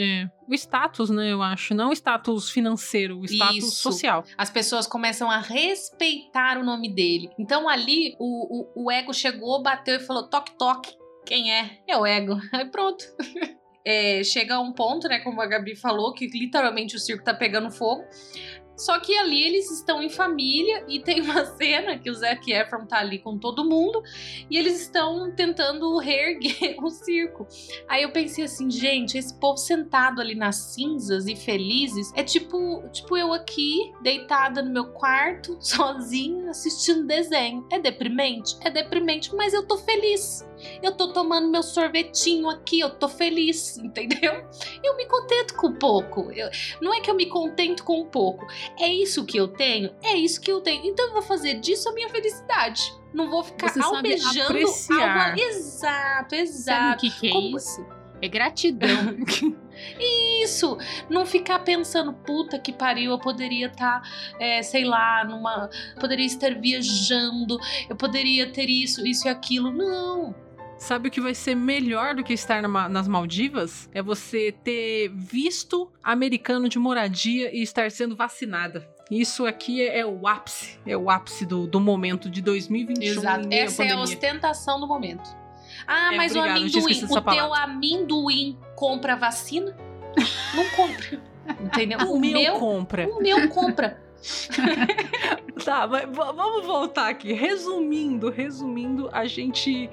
[SPEAKER 4] É. O status, né, eu acho. Não o status financeiro, o status
[SPEAKER 5] Isso.
[SPEAKER 4] social.
[SPEAKER 5] As pessoas começam a respeitar o nome dele. Então ali o, o, o ego chegou, bateu e falou: toque, toque. Quem é? É o ego. Aí pronto. É, chega a um ponto, né, como a Gabi falou, que literalmente o circo tá pegando fogo. Só que ali eles estão em família e tem uma cena que o Zac Efron tá ali com todo mundo e eles estão tentando reerguer o circo. Aí eu pensei assim, gente, esse povo sentado ali nas cinzas e felizes é tipo, tipo eu aqui, deitada no meu quarto, sozinha, assistindo desenho. É deprimente? É deprimente, mas eu tô feliz. Eu tô tomando meu sorvetinho aqui, eu tô feliz, entendeu? Eu me contento com pouco. Eu, não é que eu me contento com pouco. É isso que eu tenho, é isso que eu tenho. Então eu vou fazer disso a minha felicidade. Não vou ficar
[SPEAKER 4] Você
[SPEAKER 5] almejando
[SPEAKER 4] apreciar.
[SPEAKER 5] algo. Exato,
[SPEAKER 1] Sabe o
[SPEAKER 5] exato.
[SPEAKER 1] que, que é
[SPEAKER 5] Como-
[SPEAKER 1] isso? É gratidão.
[SPEAKER 5] Isso, não ficar pensando, puta que pariu, eu poderia estar, sei lá, numa. Poderia estar viajando, eu poderia ter isso, isso e aquilo. Não.
[SPEAKER 4] Sabe o que vai ser melhor do que estar numa- nas Maldivas? É você ter visto americano de moradia e estar sendo vacinada. Isso aqui é, é o ápice, é o ápice do, do momento de 2021
[SPEAKER 5] Exato. Essa é a ostentação do momento. Ah,
[SPEAKER 4] É,
[SPEAKER 5] mas
[SPEAKER 4] obrigado,
[SPEAKER 5] o amendoim, o teu amendoim compra vacina? Não compra. Entendeu?
[SPEAKER 4] O, meu, compra.
[SPEAKER 5] o meu compra.
[SPEAKER 4] Tá, mas vamos voltar aqui. Resumindo, resumindo, a gente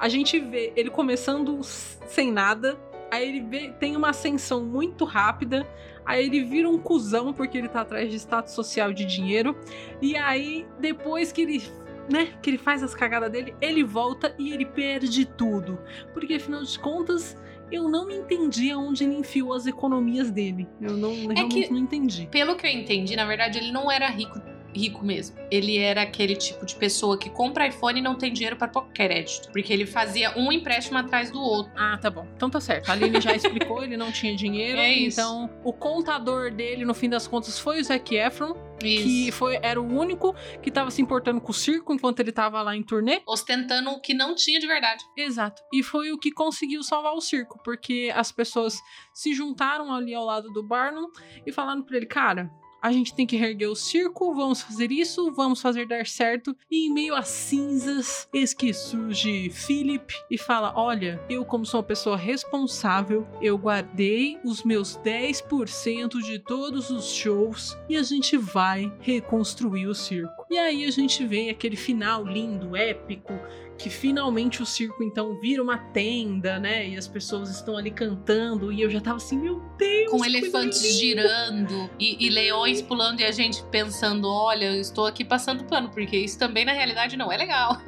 [SPEAKER 4] a gente vê ele começando sem nada, aí ele vê, tem uma ascensão muito rápida, aí ele vira um cuzão porque ele tá atrás de status social de dinheiro, e aí depois que ele né, que ele faz as cagadas dele, ele volta e ele perde tudo. Porque afinal de contas, eu não entendi aonde ele enfiou as economias dele. Eu não realmente
[SPEAKER 5] que-
[SPEAKER 4] não entendi.
[SPEAKER 5] Pelo que eu entendi, na verdade, ele não era rico, rico mesmo. Ele era aquele tipo de pessoa que compra iPhone e não tem dinheiro para pôr crédito. Porque ele fazia um empréstimo atrás do outro.
[SPEAKER 4] Ah, tá bom. Então tá certo. A Aline já explicou, ele não tinha dinheiro.
[SPEAKER 5] É isso.
[SPEAKER 4] Então, o contador dele, no fim das contas, foi o Zac Efron,
[SPEAKER 5] Isso.
[SPEAKER 4] que foi, era o único que tava se importando com o circo enquanto ele tava lá em turnê.
[SPEAKER 5] Ostentando o que não tinha de verdade.
[SPEAKER 4] Exato. E foi o que conseguiu salvar o circo, porque as pessoas se juntaram ali ao lado do Barnum e falaram pra ele, cara. A gente tem que reerguer o circo, vamos fazer isso, vamos fazer dar certo. E em meio às cinzas, eis que surge Philip e fala: Olha, eu, como sou uma pessoa responsável, eu guardei os meus 10% de todos os shows e a gente vai reconstruir o circo. E aí a gente vê aquele final lindo, épico, que finalmente o circo então vira uma tenda, né? E as pessoas estão ali cantando e eu já tava assim, meu Deus,
[SPEAKER 5] Com elefantes
[SPEAKER 4] linda.
[SPEAKER 5] girando e, e leões pulando e a gente pensando: olha, eu estou aqui passando pano, porque isso também na realidade não é legal.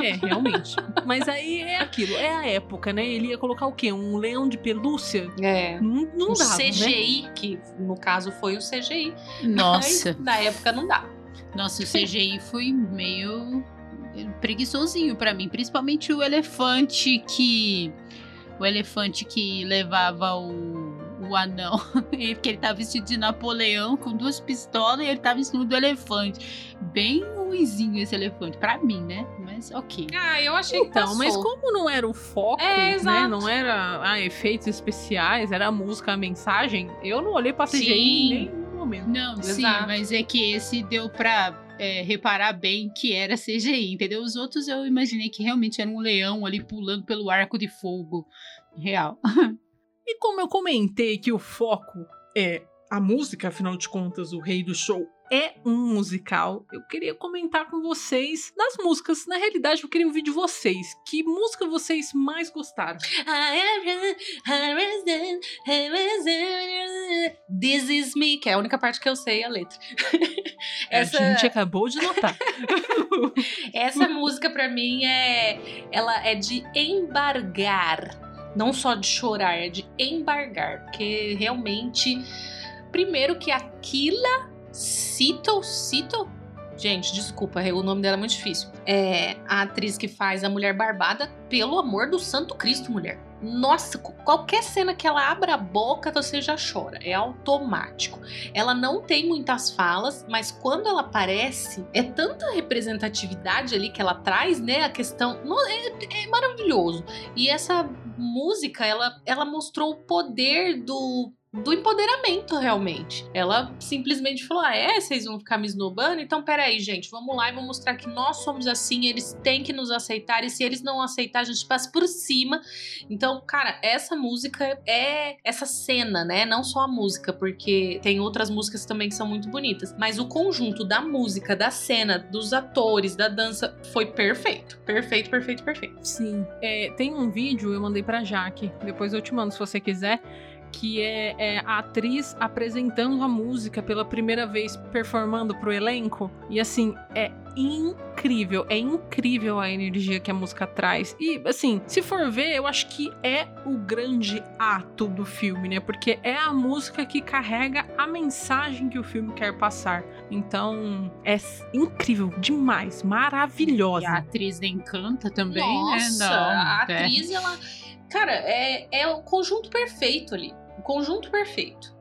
[SPEAKER 4] É, realmente. Mas aí é aquilo, é a época, né? Ele ia colocar o quê? Um leão de pelúcia?
[SPEAKER 5] É.
[SPEAKER 4] Não, não
[SPEAKER 5] Um
[SPEAKER 4] dava, né?
[SPEAKER 5] CGI, que no caso foi o CGI.
[SPEAKER 1] Nossa,
[SPEAKER 5] Mas na época não dá.
[SPEAKER 1] nossa, o CGI foi meio preguiçosinho pra mim, principalmente o elefante que o elefante que levava o, o anão, porque ele tava vestido de Napoleão com duas pistolas e ele tava em cima do elefante. Bem ruizinho esse elefante pra mim, né? Mas OK.
[SPEAKER 5] Ah, eu achei que
[SPEAKER 4] Então, mas
[SPEAKER 5] passou.
[SPEAKER 4] como não era o foco,
[SPEAKER 5] É,
[SPEAKER 4] né? Não era ah, efeitos especiais, era a música, a mensagem, eu não olhei pra CGI
[SPEAKER 5] Sim.
[SPEAKER 4] em nenhum momento.
[SPEAKER 1] Não, sim,
[SPEAKER 5] Exato.
[SPEAKER 1] mas é que esse deu pra é, reparar bem que era CGI, entendeu? Os outros eu imaginei que realmente era um leão ali pulando pelo arco de fogo real.
[SPEAKER 4] E como eu comentei que o foco é a música, afinal de contas, o rei do show é um musical, eu queria comentar com vocês das músicas. Na realidade, eu queria ouvir de vocês. Que música vocês mais gostaram?
[SPEAKER 5] This is me, que é a única parte que eu sei a letra. Essa,
[SPEAKER 4] A gente acabou de notar.
[SPEAKER 5] essa música pra mim é ela é de embargar, não só de chorar, é de embargar, porque realmente primeiro que Aquila Cito, Cito, gente, desculpa, o nome dela é muito difícil. É a atriz que faz a Mulher Barbada, pelo amor do Santo Cristo, mulher. Nossa, qualquer cena que ela abra a boca, você já chora. É automático. Ela não tem muitas falas, mas quando ela aparece, é tanta representatividade ali que ela traz, né? A questão. É, é maravilhoso. E essa música, ela, ela mostrou o poder do do empoderamento realmente. Ela simplesmente falou: ah, é, vocês vão ficar me esnobando? Então, peraí, gente, vamos lá e vamos mostrar que nós somos assim, eles têm que nos aceitar, e se eles não aceitar, a gente passa por cima. Então, cara, essa música é essa cena, né? Não só a música, porque tem outras músicas também que são muito bonitas, mas o conjunto da música, da cena, dos atores, da dança foi perfeito. Perfeito, perfeito, perfeito.
[SPEAKER 4] Sim. É, tem um vídeo, eu mandei pra Jaque, depois eu te mando se você quiser que é, é, a atriz apresentando a música pela primeira vez, performando pro elenco. E assim, é incrível, é incrível a energia que a música traz. E assim, se for ver, eu acho que é o grande ato do filme, né? Porque é a música que carrega a mensagem que o filme quer passar. Então, é incrível demais, maravilhosa. E
[SPEAKER 1] a atriz encanta também,
[SPEAKER 5] Nossa,
[SPEAKER 1] né? Não,
[SPEAKER 5] a
[SPEAKER 1] é.
[SPEAKER 5] atriz, ela. Cara, é, é o conjunto perfeito ali. Conjunto perfeito.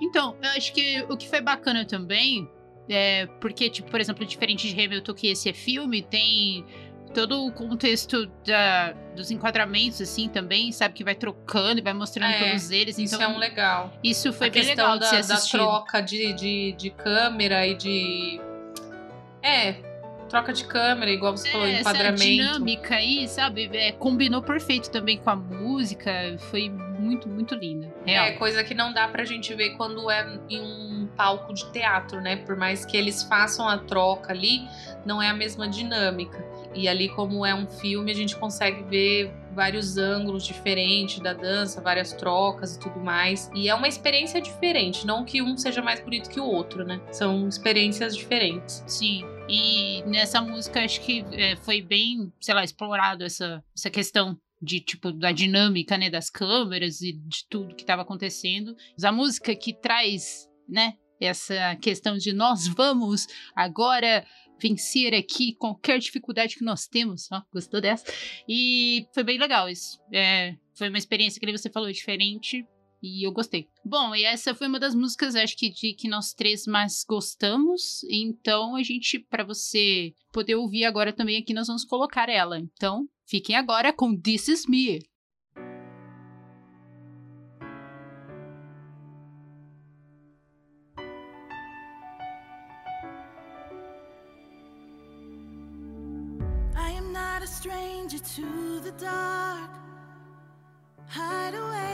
[SPEAKER 1] Então, eu acho que o que foi bacana também é porque, tipo, por exemplo, diferente de Hamilton, que esse é filme, tem todo o contexto da, dos enquadramentos, assim, também, sabe? Que vai trocando e vai mostrando
[SPEAKER 5] É,
[SPEAKER 1] todos eles. Então,
[SPEAKER 5] Isso é um legal.
[SPEAKER 1] isso foi
[SPEAKER 5] a
[SPEAKER 1] bem legal
[SPEAKER 5] da, da troca de, de, de câmera e de. É, troca de câmera, igual você falou,
[SPEAKER 1] É, essa
[SPEAKER 5] enquadramento.
[SPEAKER 1] dinâmica aí, sabe? É, combinou perfeito também com a música. Foi muito, muito linda. Real.
[SPEAKER 5] É, coisa que não dá pra gente ver quando é em um palco de teatro, né? Por mais que eles façam a troca ali, não é a mesma dinâmica. E ali, como é um filme, a gente consegue ver vários ângulos diferentes da dança, várias trocas e tudo mais. E é uma experiência diferente, não que um seja mais bonito que o outro, né? São experiências diferentes.
[SPEAKER 1] Sim. E nessa música acho que é, foi bem, sei lá, explorado essa, essa questão de tipo da dinâmica, né, das câmeras e de tudo que estava acontecendo. Mas a música que traz, né, essa questão de nós vamos agora vencer aqui qualquer dificuldade que nós temos. Ó, gostou dessa? E foi bem legal isso. É, foi uma experiência que você falou diferente e eu gostei. Bom, e essa foi uma das músicas, acho que, de que nós três mais gostamos. Então, a gente, para você poder ouvir agora também aqui, nós vamos colocar ela. Então, fiquem agora com This Is Me.
[SPEAKER 2] To the dark. Hide away,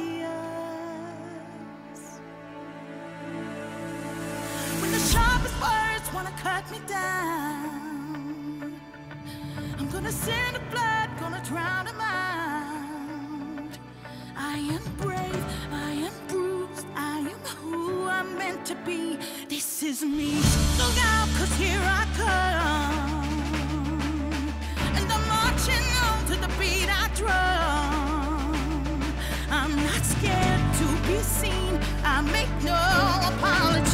[SPEAKER 2] Wanna cut me down, I'm gonna send the blood, gonna drown them out. I am brave, I am bruised, I am who I'm meant to be. This is me. Look out, cause here I come. And I'm marching on to the beat I drum. I'm not scared to be seen. I make no apologies.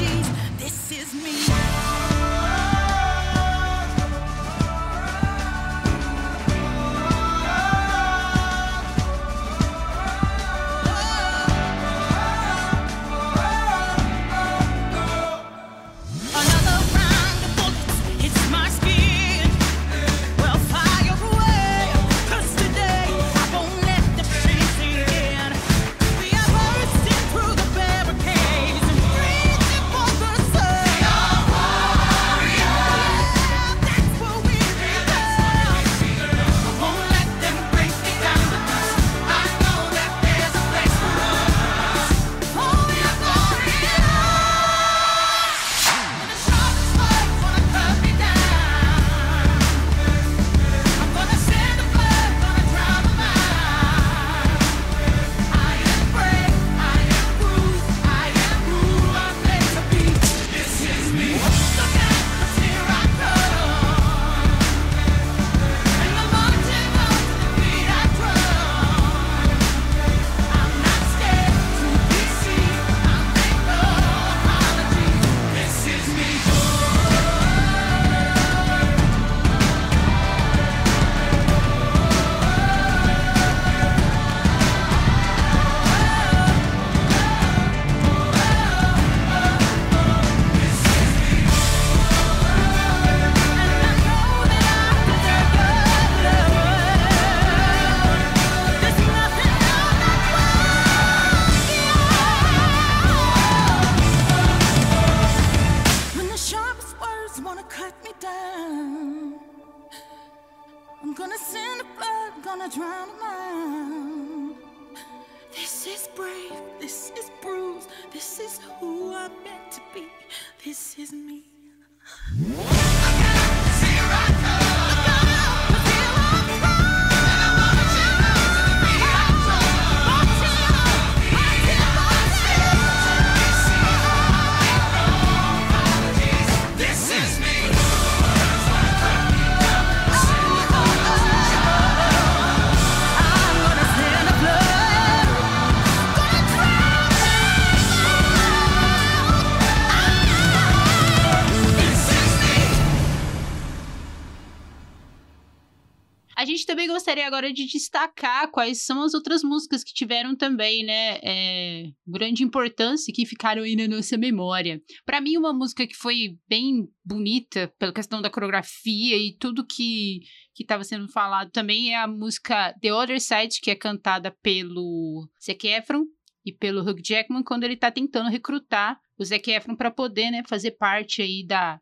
[SPEAKER 1] Gostaria agora de destacar quais são as outras músicas que tiveram também, né, é, grande importância e que ficaram aí na nossa memória. Para mim, uma música que foi bem bonita pela questão da coreografia e tudo que que estava sendo falado também é a música The Other Side, que é cantada pelo Zac Efron e pelo Hugh Jackman quando ele tá tentando recrutar o Zac Efron para poder, né, fazer parte aí da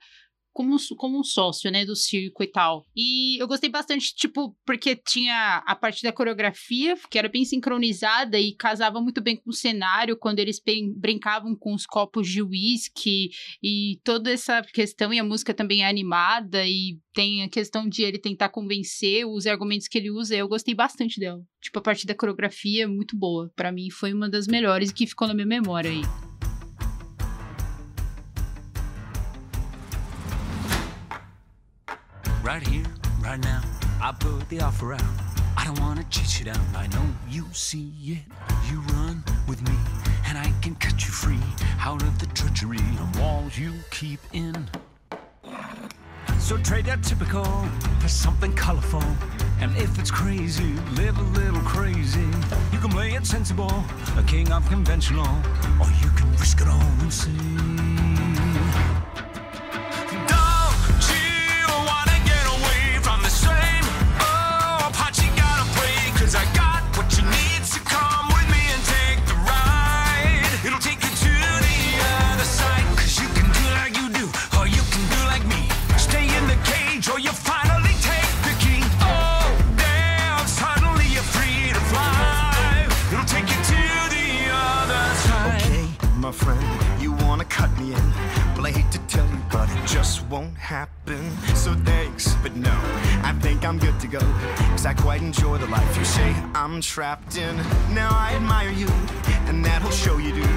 [SPEAKER 1] como, um- como um sócio, né, do circo e tal. E eu gostei bastante, tipo, porque tinha a parte da coreografia, que era bem sincronizada e casava muito bem com o cenário, quando eles brincavam com os copos de uísque e toda essa questão, e a música também é animada, e tem a questão de ele tentar convencer os argumentos que ele usa, eu gostei bastante dela. Tipo, a parte da coreografia é muito boa. Pra mim, foi uma das melhores que ficou na minha memória aí.
[SPEAKER 3] Right here, right now, I put the offer out. I don't wanna chase you down. I know you see it. You run with me, and I can cut you free out of the treachery of walls you keep in. So trade that typical for something colorful. And if it's crazy, live a little crazy. You can play it sensible, a king of conventional, or you can risk it all and see.
[SPEAKER 6] Okay, my friend, you wanna cut me in. Well, I hate to tell you, but it just won't happen. So thanks, but no, I think I'm good to go. Cause I quite enjoy the life you say I'm trapped in. Now I admire you, and that'll show you do.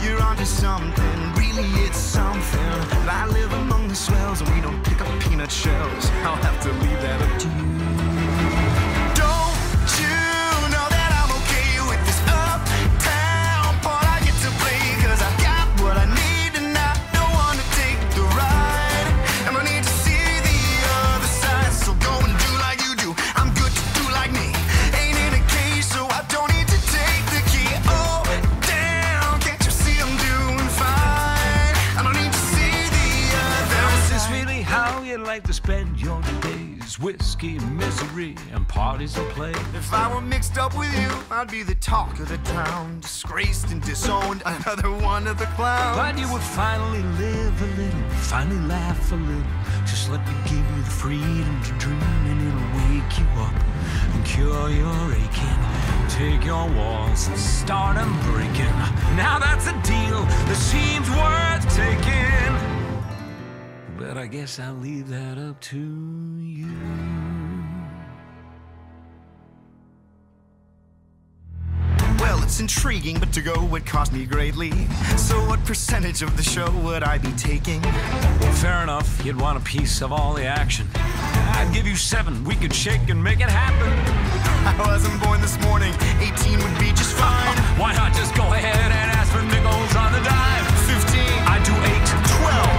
[SPEAKER 6] You're onto something, really, it's something. But I live among the swells, and we don't pick up peanut shells. I'll have to leave that up to you.
[SPEAKER 3] Spend your days? Whiskey, misery, and parties and play.
[SPEAKER 6] If I were mixed up with you, I'd be the talk of the town, disgraced and disowned, another one of the clowns.
[SPEAKER 3] But you would finally live a little, finally laugh a little. Just let me give you the freedom to dream, and it'll wake you up and cure your aching. Take your walls and start them breaking. Now that's a deal that seems worth taking. But I guess I'll leave that up to you.
[SPEAKER 6] Well, it's intriguing, but to go would cost me greatly. So, what percentage of the show would I be taking?
[SPEAKER 3] Well, fair enough, you'd want a piece of all the action. I'd give you seven, we could shake and make it happen.
[SPEAKER 6] I wasn't born this morning, 18 would be just fine.
[SPEAKER 3] Why not just go ahead and ask for nickels on the dime?
[SPEAKER 6] 15,
[SPEAKER 3] I do eight, 12,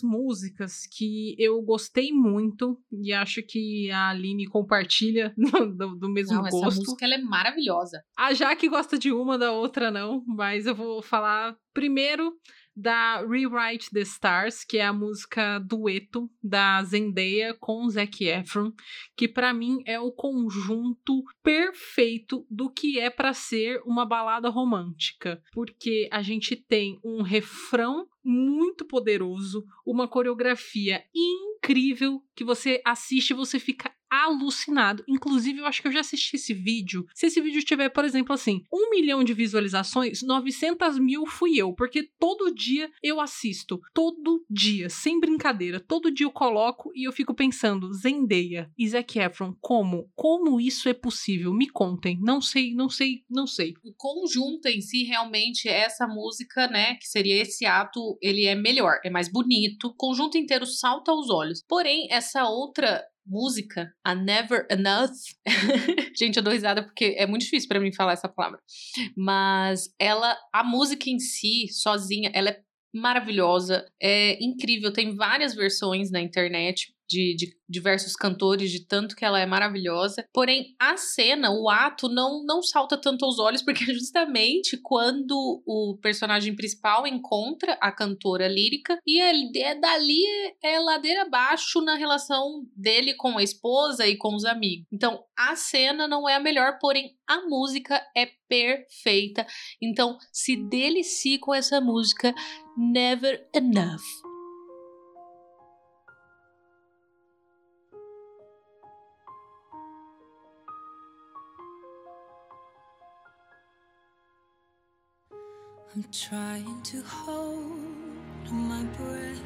[SPEAKER 4] duas músicas que eu gostei muito e acho que a Aline compartilha do, do mesmo
[SPEAKER 5] Não, essa
[SPEAKER 4] gosto.
[SPEAKER 5] música ela é maravilhosa.
[SPEAKER 4] A Jaque gosta de uma, da outra não, mas eu vou falar primeiro da Rewrite the Stars, que é a música dueto da Zendaya com Zac Efron, que pra mim é o conjunto perfeito do que é pra ser uma balada romântica, porque a gente tem um refrão muito poderoso, uma coreografia incrível que você assiste e você fica alucinado. Inclusive, eu acho que eu já assisti esse vídeo. Se esse vídeo tiver, por exemplo, assim, um milhão de visualizações, 900 mil fui eu, porque todo dia eu assisto. Todo dia, sem brincadeira. Todo dia eu coloco e eu fico pensando, Zendaya e Zac Efron, como? Como isso é possível? Me contem. Não sei, não sei, não sei.
[SPEAKER 5] O conjunto em si, realmente, essa música, né, que seria esse ato, ele é melhor, é mais bonito. O conjunto inteiro salta aos olhos. Porém, essa outra música, a Never Enough. Gente, eu dou risada porque é muito difícil pra mim falar essa palavra. Mas ela, a música em si, sozinha, ela é maravilhosa, é incrível, tem várias versões na internet. De, de diversos cantores, de tanto que ela é maravilhosa. Porém, a cena, o ato, não, não salta tanto aos olhos, porque justamente quando o personagem principal encontra a cantora lírica, e é, é dali é ladeira abaixo na relação dele com a esposa e com os amigos. Então, a cena não é a melhor, porém, a música é perfeita. Então, se delicie com essa música, Never Enough.
[SPEAKER 7] I'm trying to hold my breath.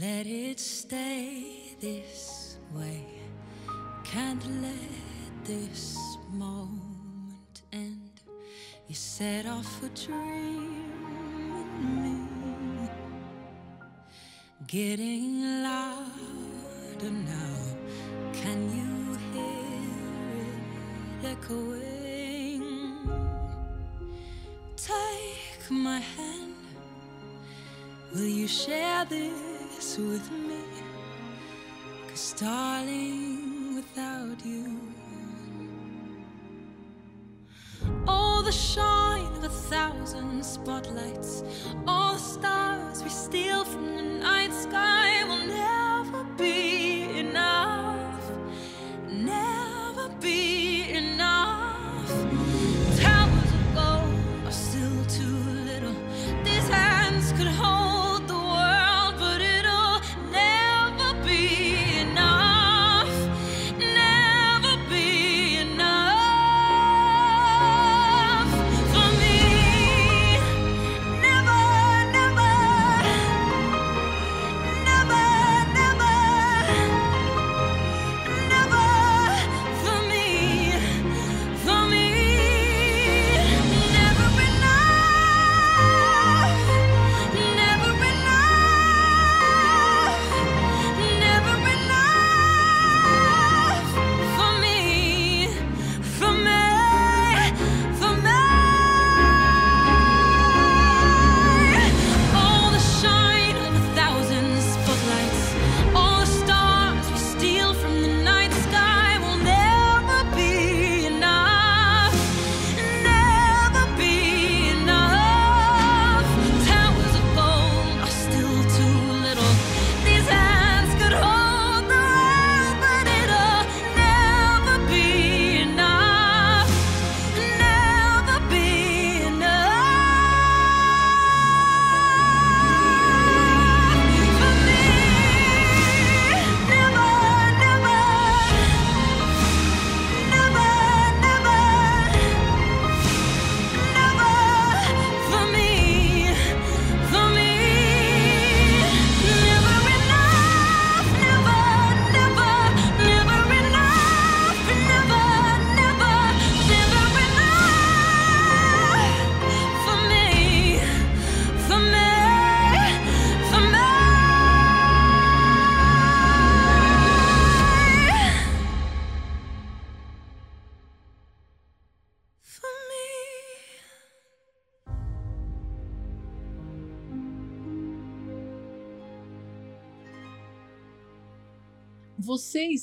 [SPEAKER 7] Let it stay this way. Can't let this moment. You set off a dream in me. Getting louder now. Can you hear it echoing? Take my hand. Will you share this with me? Cause, darling, without you, shine a thousand spotlights, all the stars we steal from the night sky will never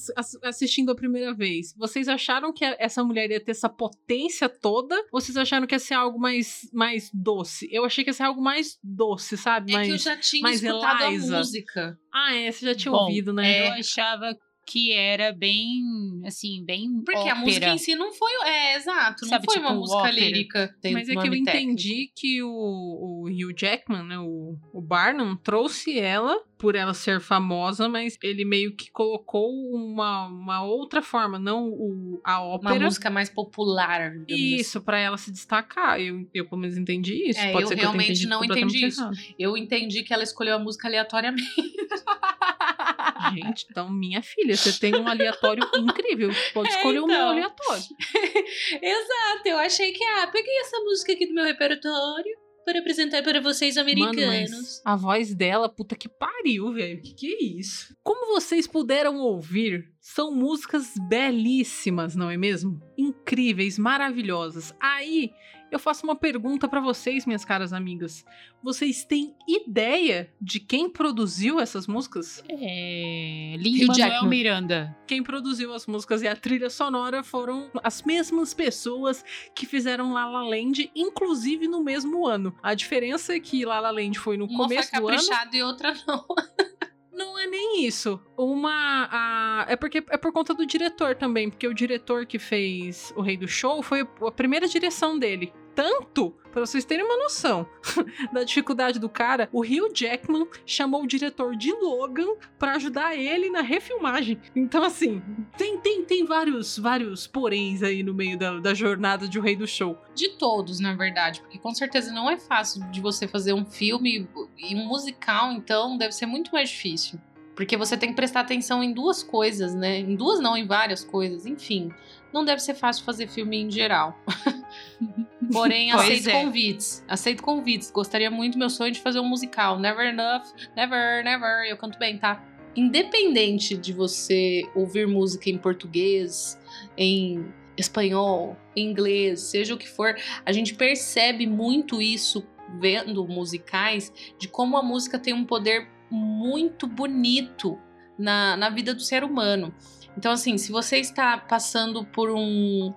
[SPEAKER 4] Vocês, ass- assistindo a primeira vez, vocês acharam que essa mulher ia ter essa potência toda? Ou vocês acharam que ia ser algo mais, mais doce? Eu achei que ia ser algo mais doce, sabe?
[SPEAKER 5] É
[SPEAKER 4] mais...
[SPEAKER 5] que eu já tinha
[SPEAKER 4] mais
[SPEAKER 5] escutado
[SPEAKER 4] Eliza.
[SPEAKER 5] a música.
[SPEAKER 4] Ah, é, você já tinha
[SPEAKER 1] Bom,
[SPEAKER 4] ouvido, né?
[SPEAKER 1] Eu achava que era bem, assim, bem
[SPEAKER 5] Porque a
[SPEAKER 1] ópera.
[SPEAKER 5] música em si não foi. É, exato. Não
[SPEAKER 1] Sabe,
[SPEAKER 5] foi
[SPEAKER 1] tipo,
[SPEAKER 5] uma música
[SPEAKER 1] ópera.
[SPEAKER 5] lírica. tem
[SPEAKER 4] Mas é que eu
[SPEAKER 5] técnico.
[SPEAKER 4] entendi que o, o Hugh Jackman, né, o, o Barnum, trouxe ela por ela ser famosa, mas ele meio que colocou uma, uma outra forma, não o, a
[SPEAKER 5] Uma
[SPEAKER 4] ópera.
[SPEAKER 5] música mais popular. assim.
[SPEAKER 4] Isso, pra ela se destacar. Eu, eu pelo menos entendi isso.
[SPEAKER 5] É,
[SPEAKER 4] Pode
[SPEAKER 5] eu
[SPEAKER 4] ser que eu
[SPEAKER 5] realmente não entendi isso.
[SPEAKER 4] errado.
[SPEAKER 5] Eu entendi que ela escolheu a música aleatoriamente.
[SPEAKER 4] Gente, então, minha filha, você tem um aleatório incrível. Pode
[SPEAKER 5] É,
[SPEAKER 4] escolher o meu
[SPEAKER 5] então.
[SPEAKER 4] aleatório.
[SPEAKER 5] Exato, eu achei que, ah, peguei essa música aqui do meu repertório para apresentar para vocês
[SPEAKER 4] Mano,
[SPEAKER 5] americanos.
[SPEAKER 4] mas a voz dela, puta que pariu, velho. Que que é isso? Como vocês puderam ouvir, são músicas belíssimas, não é mesmo? Incríveis, maravilhosas. Aí, eu faço uma pergunta pra vocês, minhas caras amigas. Vocês têm ideia de quem produziu essas músicas?
[SPEAKER 1] É... Lin-Manuel
[SPEAKER 5] Jackman.
[SPEAKER 1] Miranda.
[SPEAKER 4] Quem produziu as músicas e a trilha sonora foram as mesmas pessoas que fizeram La La Land, inclusive no mesmo ano. A diferença é que La La Land foi no
[SPEAKER 5] Uma foi
[SPEAKER 4] começo do ano.
[SPEAKER 5] caprichada e outra não.
[SPEAKER 4] Não é nem isso. Uma. a- é porque é por conta do diretor também, porque o diretor que fez O Rei do Show foi a primeira direção dele. Tanto, pra vocês terem uma noção da dificuldade do cara, o Hugh Jackman chamou o diretor de Logan pra ajudar ele na refilmagem. Então, assim, tem, tem, tem vários, vários poréns aí no meio da, da jornada de O Rei do Show.
[SPEAKER 5] De todos, na verdade, porque com certeza não é fácil de você fazer um filme e um musical, então deve ser muito mais difícil. Porque você tem que prestar atenção em duas coisas, né? Em duas não, em várias coisas. Enfim, não deve ser fácil fazer filme em geral. Porém, aceito
[SPEAKER 1] é.
[SPEAKER 5] convites. Aceito convites. Gostaria muito, meu sonho de fazer um musical. Never enough, never, never. Eu canto bem, tá? Independente de você ouvir música em português, em espanhol, em inglês, seja o que for, a gente percebe muito isso vendo musicais, de como a música tem um poder muito bonito na, na vida do ser humano. Então, assim, se você está passando por um,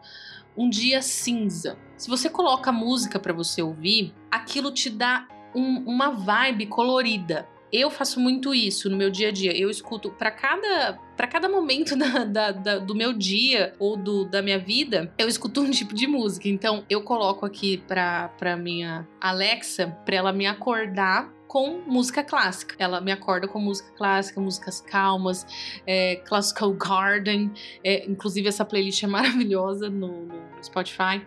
[SPEAKER 5] um dia cinza, se você coloca música para você ouvir, aquilo te dá um- uma vibe colorida. Eu faço muito isso no meu dia a dia. Eu escuto para cada para cada momento da- da- da- do meu dia ou do, da minha vida, eu escuto um tipo de música. Então, eu coloco aqui pra, pra minha Alexa, pra ela me acordar com música clássica. Ela me acorda com música clássica, músicas calmas, é, Classical Garden. é, inclusive, essa playlist é maravilhosa no, no Spotify.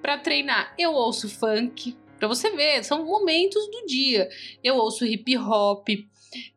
[SPEAKER 5] Pra treinar, eu ouço funk. Pra você ver, são momentos do dia. Eu ouço hip hop,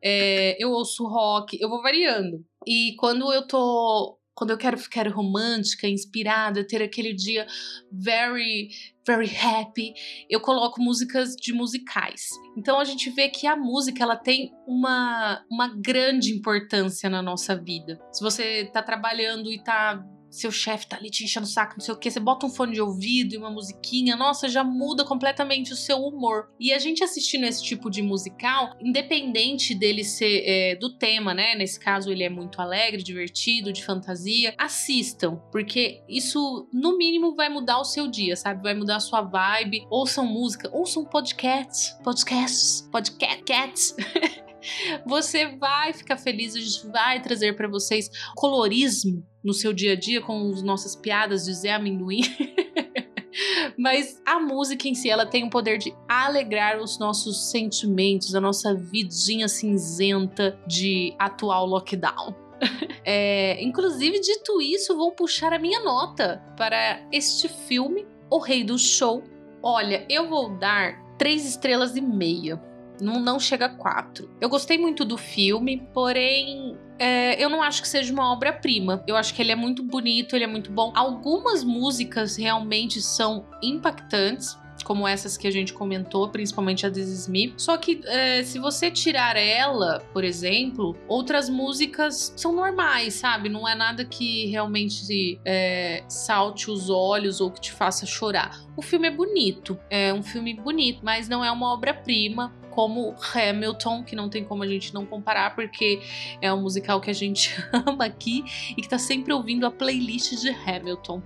[SPEAKER 5] é, eu ouço rock, eu vou variando. E quando eu tô. Quando eu quero ficar romântica, inspirada, ter aquele dia very, very happy, eu coloco músicas de musicais. Então a gente vê que a música ela tem uma, uma grande importância na nossa vida. Se você tá trabalhando e tá seu chefe tá ali te enchendo o saco, não sei o que, você bota um fone de ouvido e uma musiquinha, nossa, já muda completamente o seu humor. E a gente assistindo esse tipo de musical, independente dele ser é, do tema, né? Nesse caso, ele é muito alegre, divertido, de fantasia, assistam, porque isso, no mínimo, vai mudar o seu dia, sabe? Vai mudar a sua vibe. Ouçam música, ouçam podcasts, podcasts, podcasts. Você vai ficar feliz, a gente vai trazer para vocês colorismo no seu dia a dia com as nossas piadas de Zé Amendoim. Mas a música em si, ela tem o poder de alegrar os nossos sentimentos, a nossa vidinha cinzenta de atual lockdown. É, inclusive, dito isso, vou puxar a minha nota para este filme, O Rei do Show. Olha, eu vou dar três estrelas e meia. Não, não chega a quatro. Eu gostei muito do filme, porém é, eu não acho que seja uma obra-prima. Eu acho que ele é muito bonito, ele é muito bom. Algumas músicas realmente são impactantes. Como essas que a gente comentou, principalmente a This Is Me. Só que é, se você tirar ela, por exemplo, outras músicas são normais, sabe? Não é nada que realmente é, salte os olhos ou que te faça chorar. O filme é bonito, é um filme bonito, mas não é uma obra-prima. Como Hamilton, que não tem como a gente não comparar, porque é um musical que a gente ama aqui e que tá sempre ouvindo a playlist de Hamilton.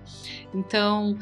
[SPEAKER 5] Então,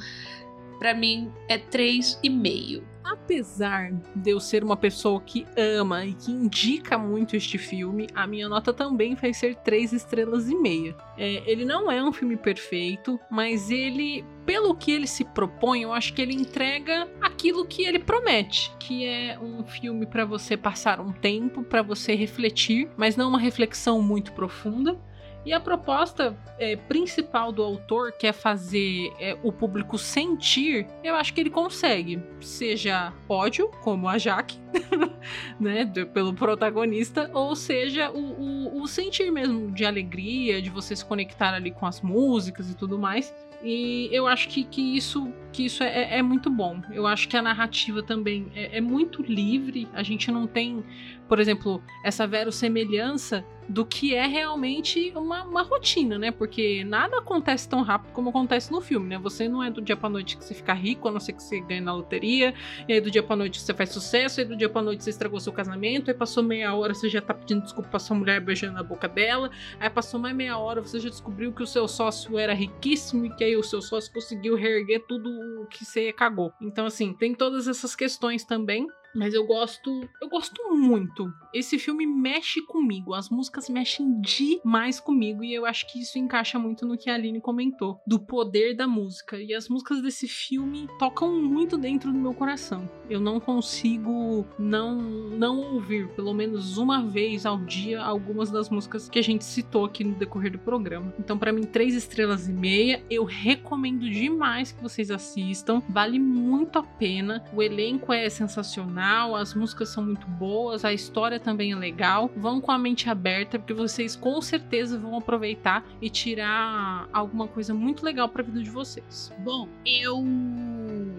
[SPEAKER 5] pra mim é 3,5.
[SPEAKER 4] Apesar de eu ser uma pessoa que ama e que indica muito este filme, a minha nota também vai ser 3 estrelas e meia. É, ele não é um filme perfeito, mas ele, pelo que ele se propõe, eu acho que ele entrega aquilo que ele promete, que é um filme para você passar um tempo, para você refletir, mas não uma reflexão muito profunda. E a proposta é, principal do autor, que é fazer é, o público sentir, eu acho que ele consegue. Seja ódio, como a Jaque, né, pelo protagonista, ou seja, o, o- o sentir mesmo de alegria, de você se conectar ali com as músicas e tudo mais. E eu acho que, que isso, que isso é, é muito bom. Eu acho que a narrativa também é, é muito livre. A gente não tem, por exemplo, essa verossemelhança do que é realmente uma, uma rotina, né? Porque nada acontece tão rápido como acontece no filme, né? Você não é do dia pra noite que você fica rico, a não ser que você ganhe na loteria, e aí do dia pra noite você faz sucesso, e aí do dia pra noite você estragou seu casamento, aí passou meia hora você já tá pedindo desculpa pra sua mulher beijando a boca dela, aí passou mais meia hora você já descobriu que o seu sócio era riquíssimo e que aí o seu sócio conseguiu reerguer tudo o que você cagou. Então, assim, tem todas essas questões também. Mas eu gosto, eu gosto muito. Esse filme mexe comigo, as músicas mexem demais comigo e eu acho que isso encaixa muito no que a Aline comentou, do poder da música. E as músicas desse filme tocam muito dentro do meu coração. Eu não consigo não não ouvir pelo menos uma vez ao dia algumas das músicas que a gente citou aqui no decorrer do programa. Então, pra mim, três estrelas e meia, eu recomendo demais que vocês assistam. Vale muito a pena. O elenco é sensacional, as músicas são muito boas, a história também é legal. Vão com a mente aberta, porque vocês com certeza vão aproveitar e tirar alguma coisa muito legal pra vida de vocês.
[SPEAKER 1] Bom, eu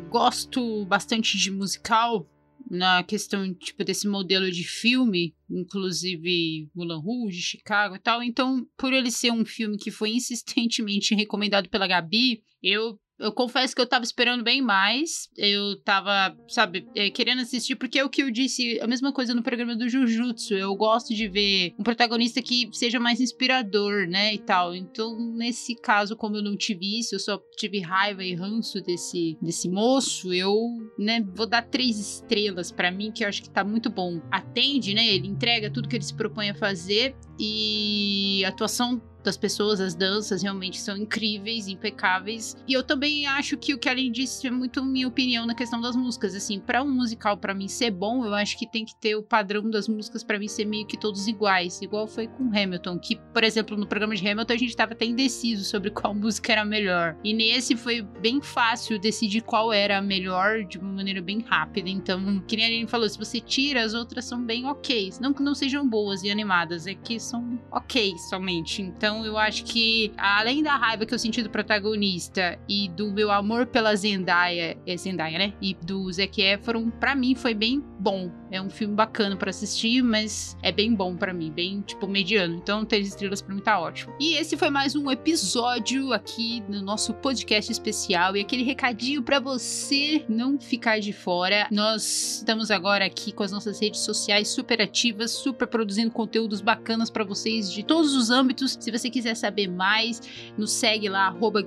[SPEAKER 1] gosto bastante de musical na questão tipo desse modelo de filme, inclusive Mulan Rouge, Chicago e tal. Então, por ele ser um filme que foi insistentemente recomendado pela Gabi, eu eu confesso que eu tava esperando bem mais. Eu tava, sabe, eh, querendo assistir, porque é o que eu disse, a mesma coisa no programa do Jujutsu. Eu gosto de ver um protagonista que seja mais inspirador, né? E tal. Então, nesse caso, como eu não tive isso, eu só tive raiva e ranço desse, desse moço, eu, né, vou dar três estrelas pra mim, que eu acho que tá muito bom. Atende, né? Ele entrega tudo que ele se propõe a fazer e a atuação das pessoas, as danças realmente são incríveis, impecáveis. E eu também acho que o que Aline disse é muito minha opinião na questão das músicas. Assim, para um musical para mim ser bom, eu acho que tem que ter o padrão das músicas para mim ser meio que todos iguais, igual foi com Hamilton, que, por exemplo, no programa de Hamilton a gente tava até indeciso sobre qual música era melhor. E nesse foi bem fácil decidir qual era a melhor de uma maneira bem rápida. Então, que nem a Aline falou, se você tira, as outras são bem ok. Não que não sejam boas e animadas, é que são ok somente. Então, eu acho que, além da raiva que eu senti do protagonista e do meu amor pela Zendaya, é Zendaya, né? E do Zac Efron, pra mim foi bem bom. É um filme bacana pra assistir, mas é bem bom pra mim, bem, tipo, mediano. Então, três estrelas pra mim tá ótimo. E esse foi mais um episódio aqui no nosso podcast especial. E aquele recadinho pra você não ficar de fora. Nós estamos agora aqui com as nossas redes sociais super ativas, super produzindo conteúdos bacanas pra vocês de todos os âmbitos. Se você quiser saber mais, nos segue lá, arroba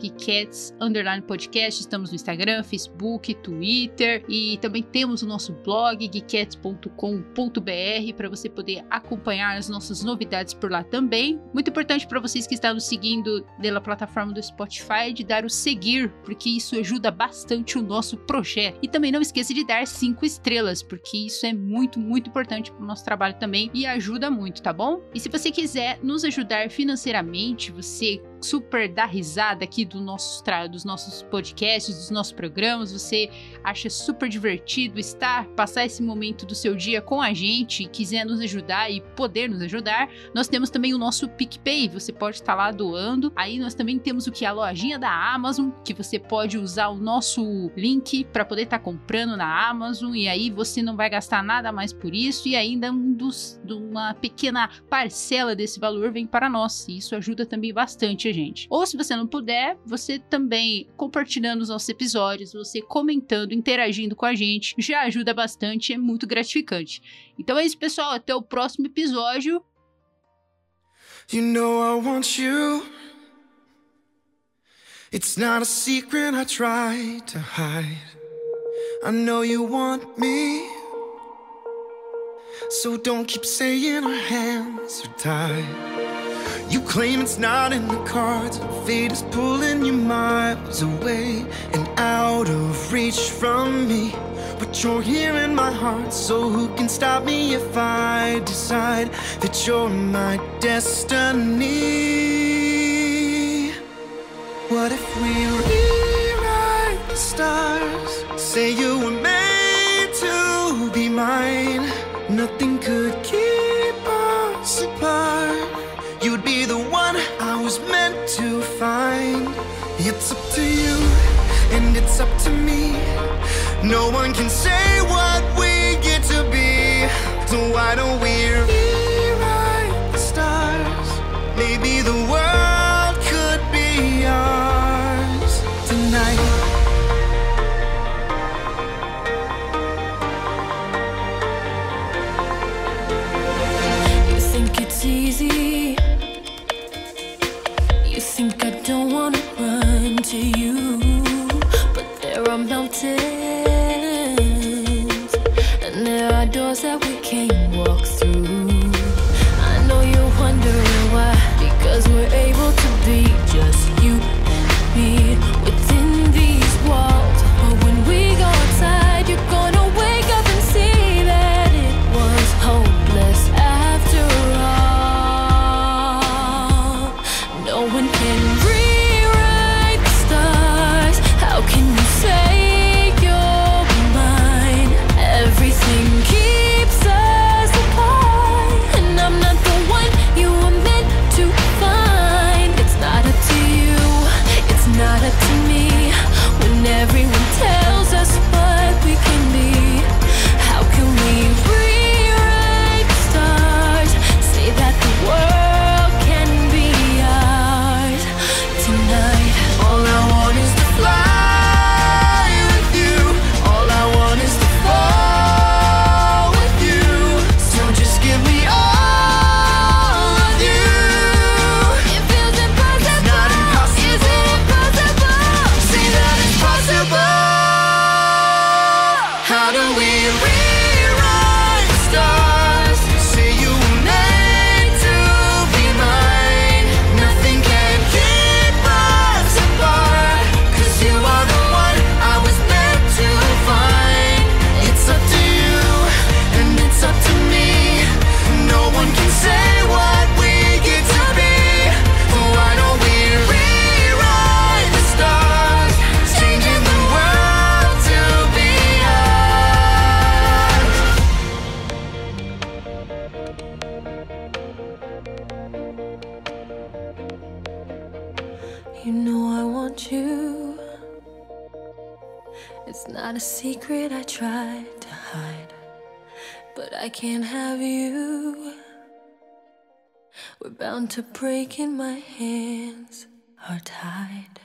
[SPEAKER 1] underline podcast. Estamos no Instagram, Facebook, Twitter e também temos o nosso blog, geekettes.com.br, para você poder acompanhar as nossas novidades por lá também. Muito importante para vocês que estão nos seguindo pela plataforma do Spotify de dar o seguir, porque isso ajuda bastante o nosso projeto. E também não esqueça de dar cinco estrelas, porque isso é muito, muito importante para o nosso trabalho também e ajuda muito, tá bom? E se você quiser nos ajudar financeiramente, você super dar risada aqui do nosso dos nossos podcasts, dos nossos programas, você acha super divertido estar, passar esse momento do seu dia com a gente e quiser nos ajudar e poder nos ajudar, nós temos também o nosso PicPay, você pode estar lá doando. Aí nós também temos o que? A lojinha da Amazon, que você pode usar o nosso link para poder estar comprando na Amazon e aí você não vai gastar nada mais por isso e ainda um dos, uma pequena parcela desse valor vem para nós. E isso ajuda também bastante a gente. Ou se você não puder, você também compartilhando os nossos episódios, você comentando, interagindo com a gente, já ajuda bastante, é muito gratificante. Então é isso, pessoal. Até o próximo episódio.
[SPEAKER 6] You know I want you. It's not a secret I try to hide. I know you want me. So don't keep saying our hands are tied. You claim it's not in the cards. Fate is pulling you miles away and out of reach from me. But you're here in my heart, so who can stop me if I decide that you're my destiny? What if we rewrite the stars? Say you were made to be mine. Nothing could keep was meant to find. It's up to you, and it's up to me. No one can say what we get to be. So why don't we rewrite the stars? Maybe
[SPEAKER 2] are tied.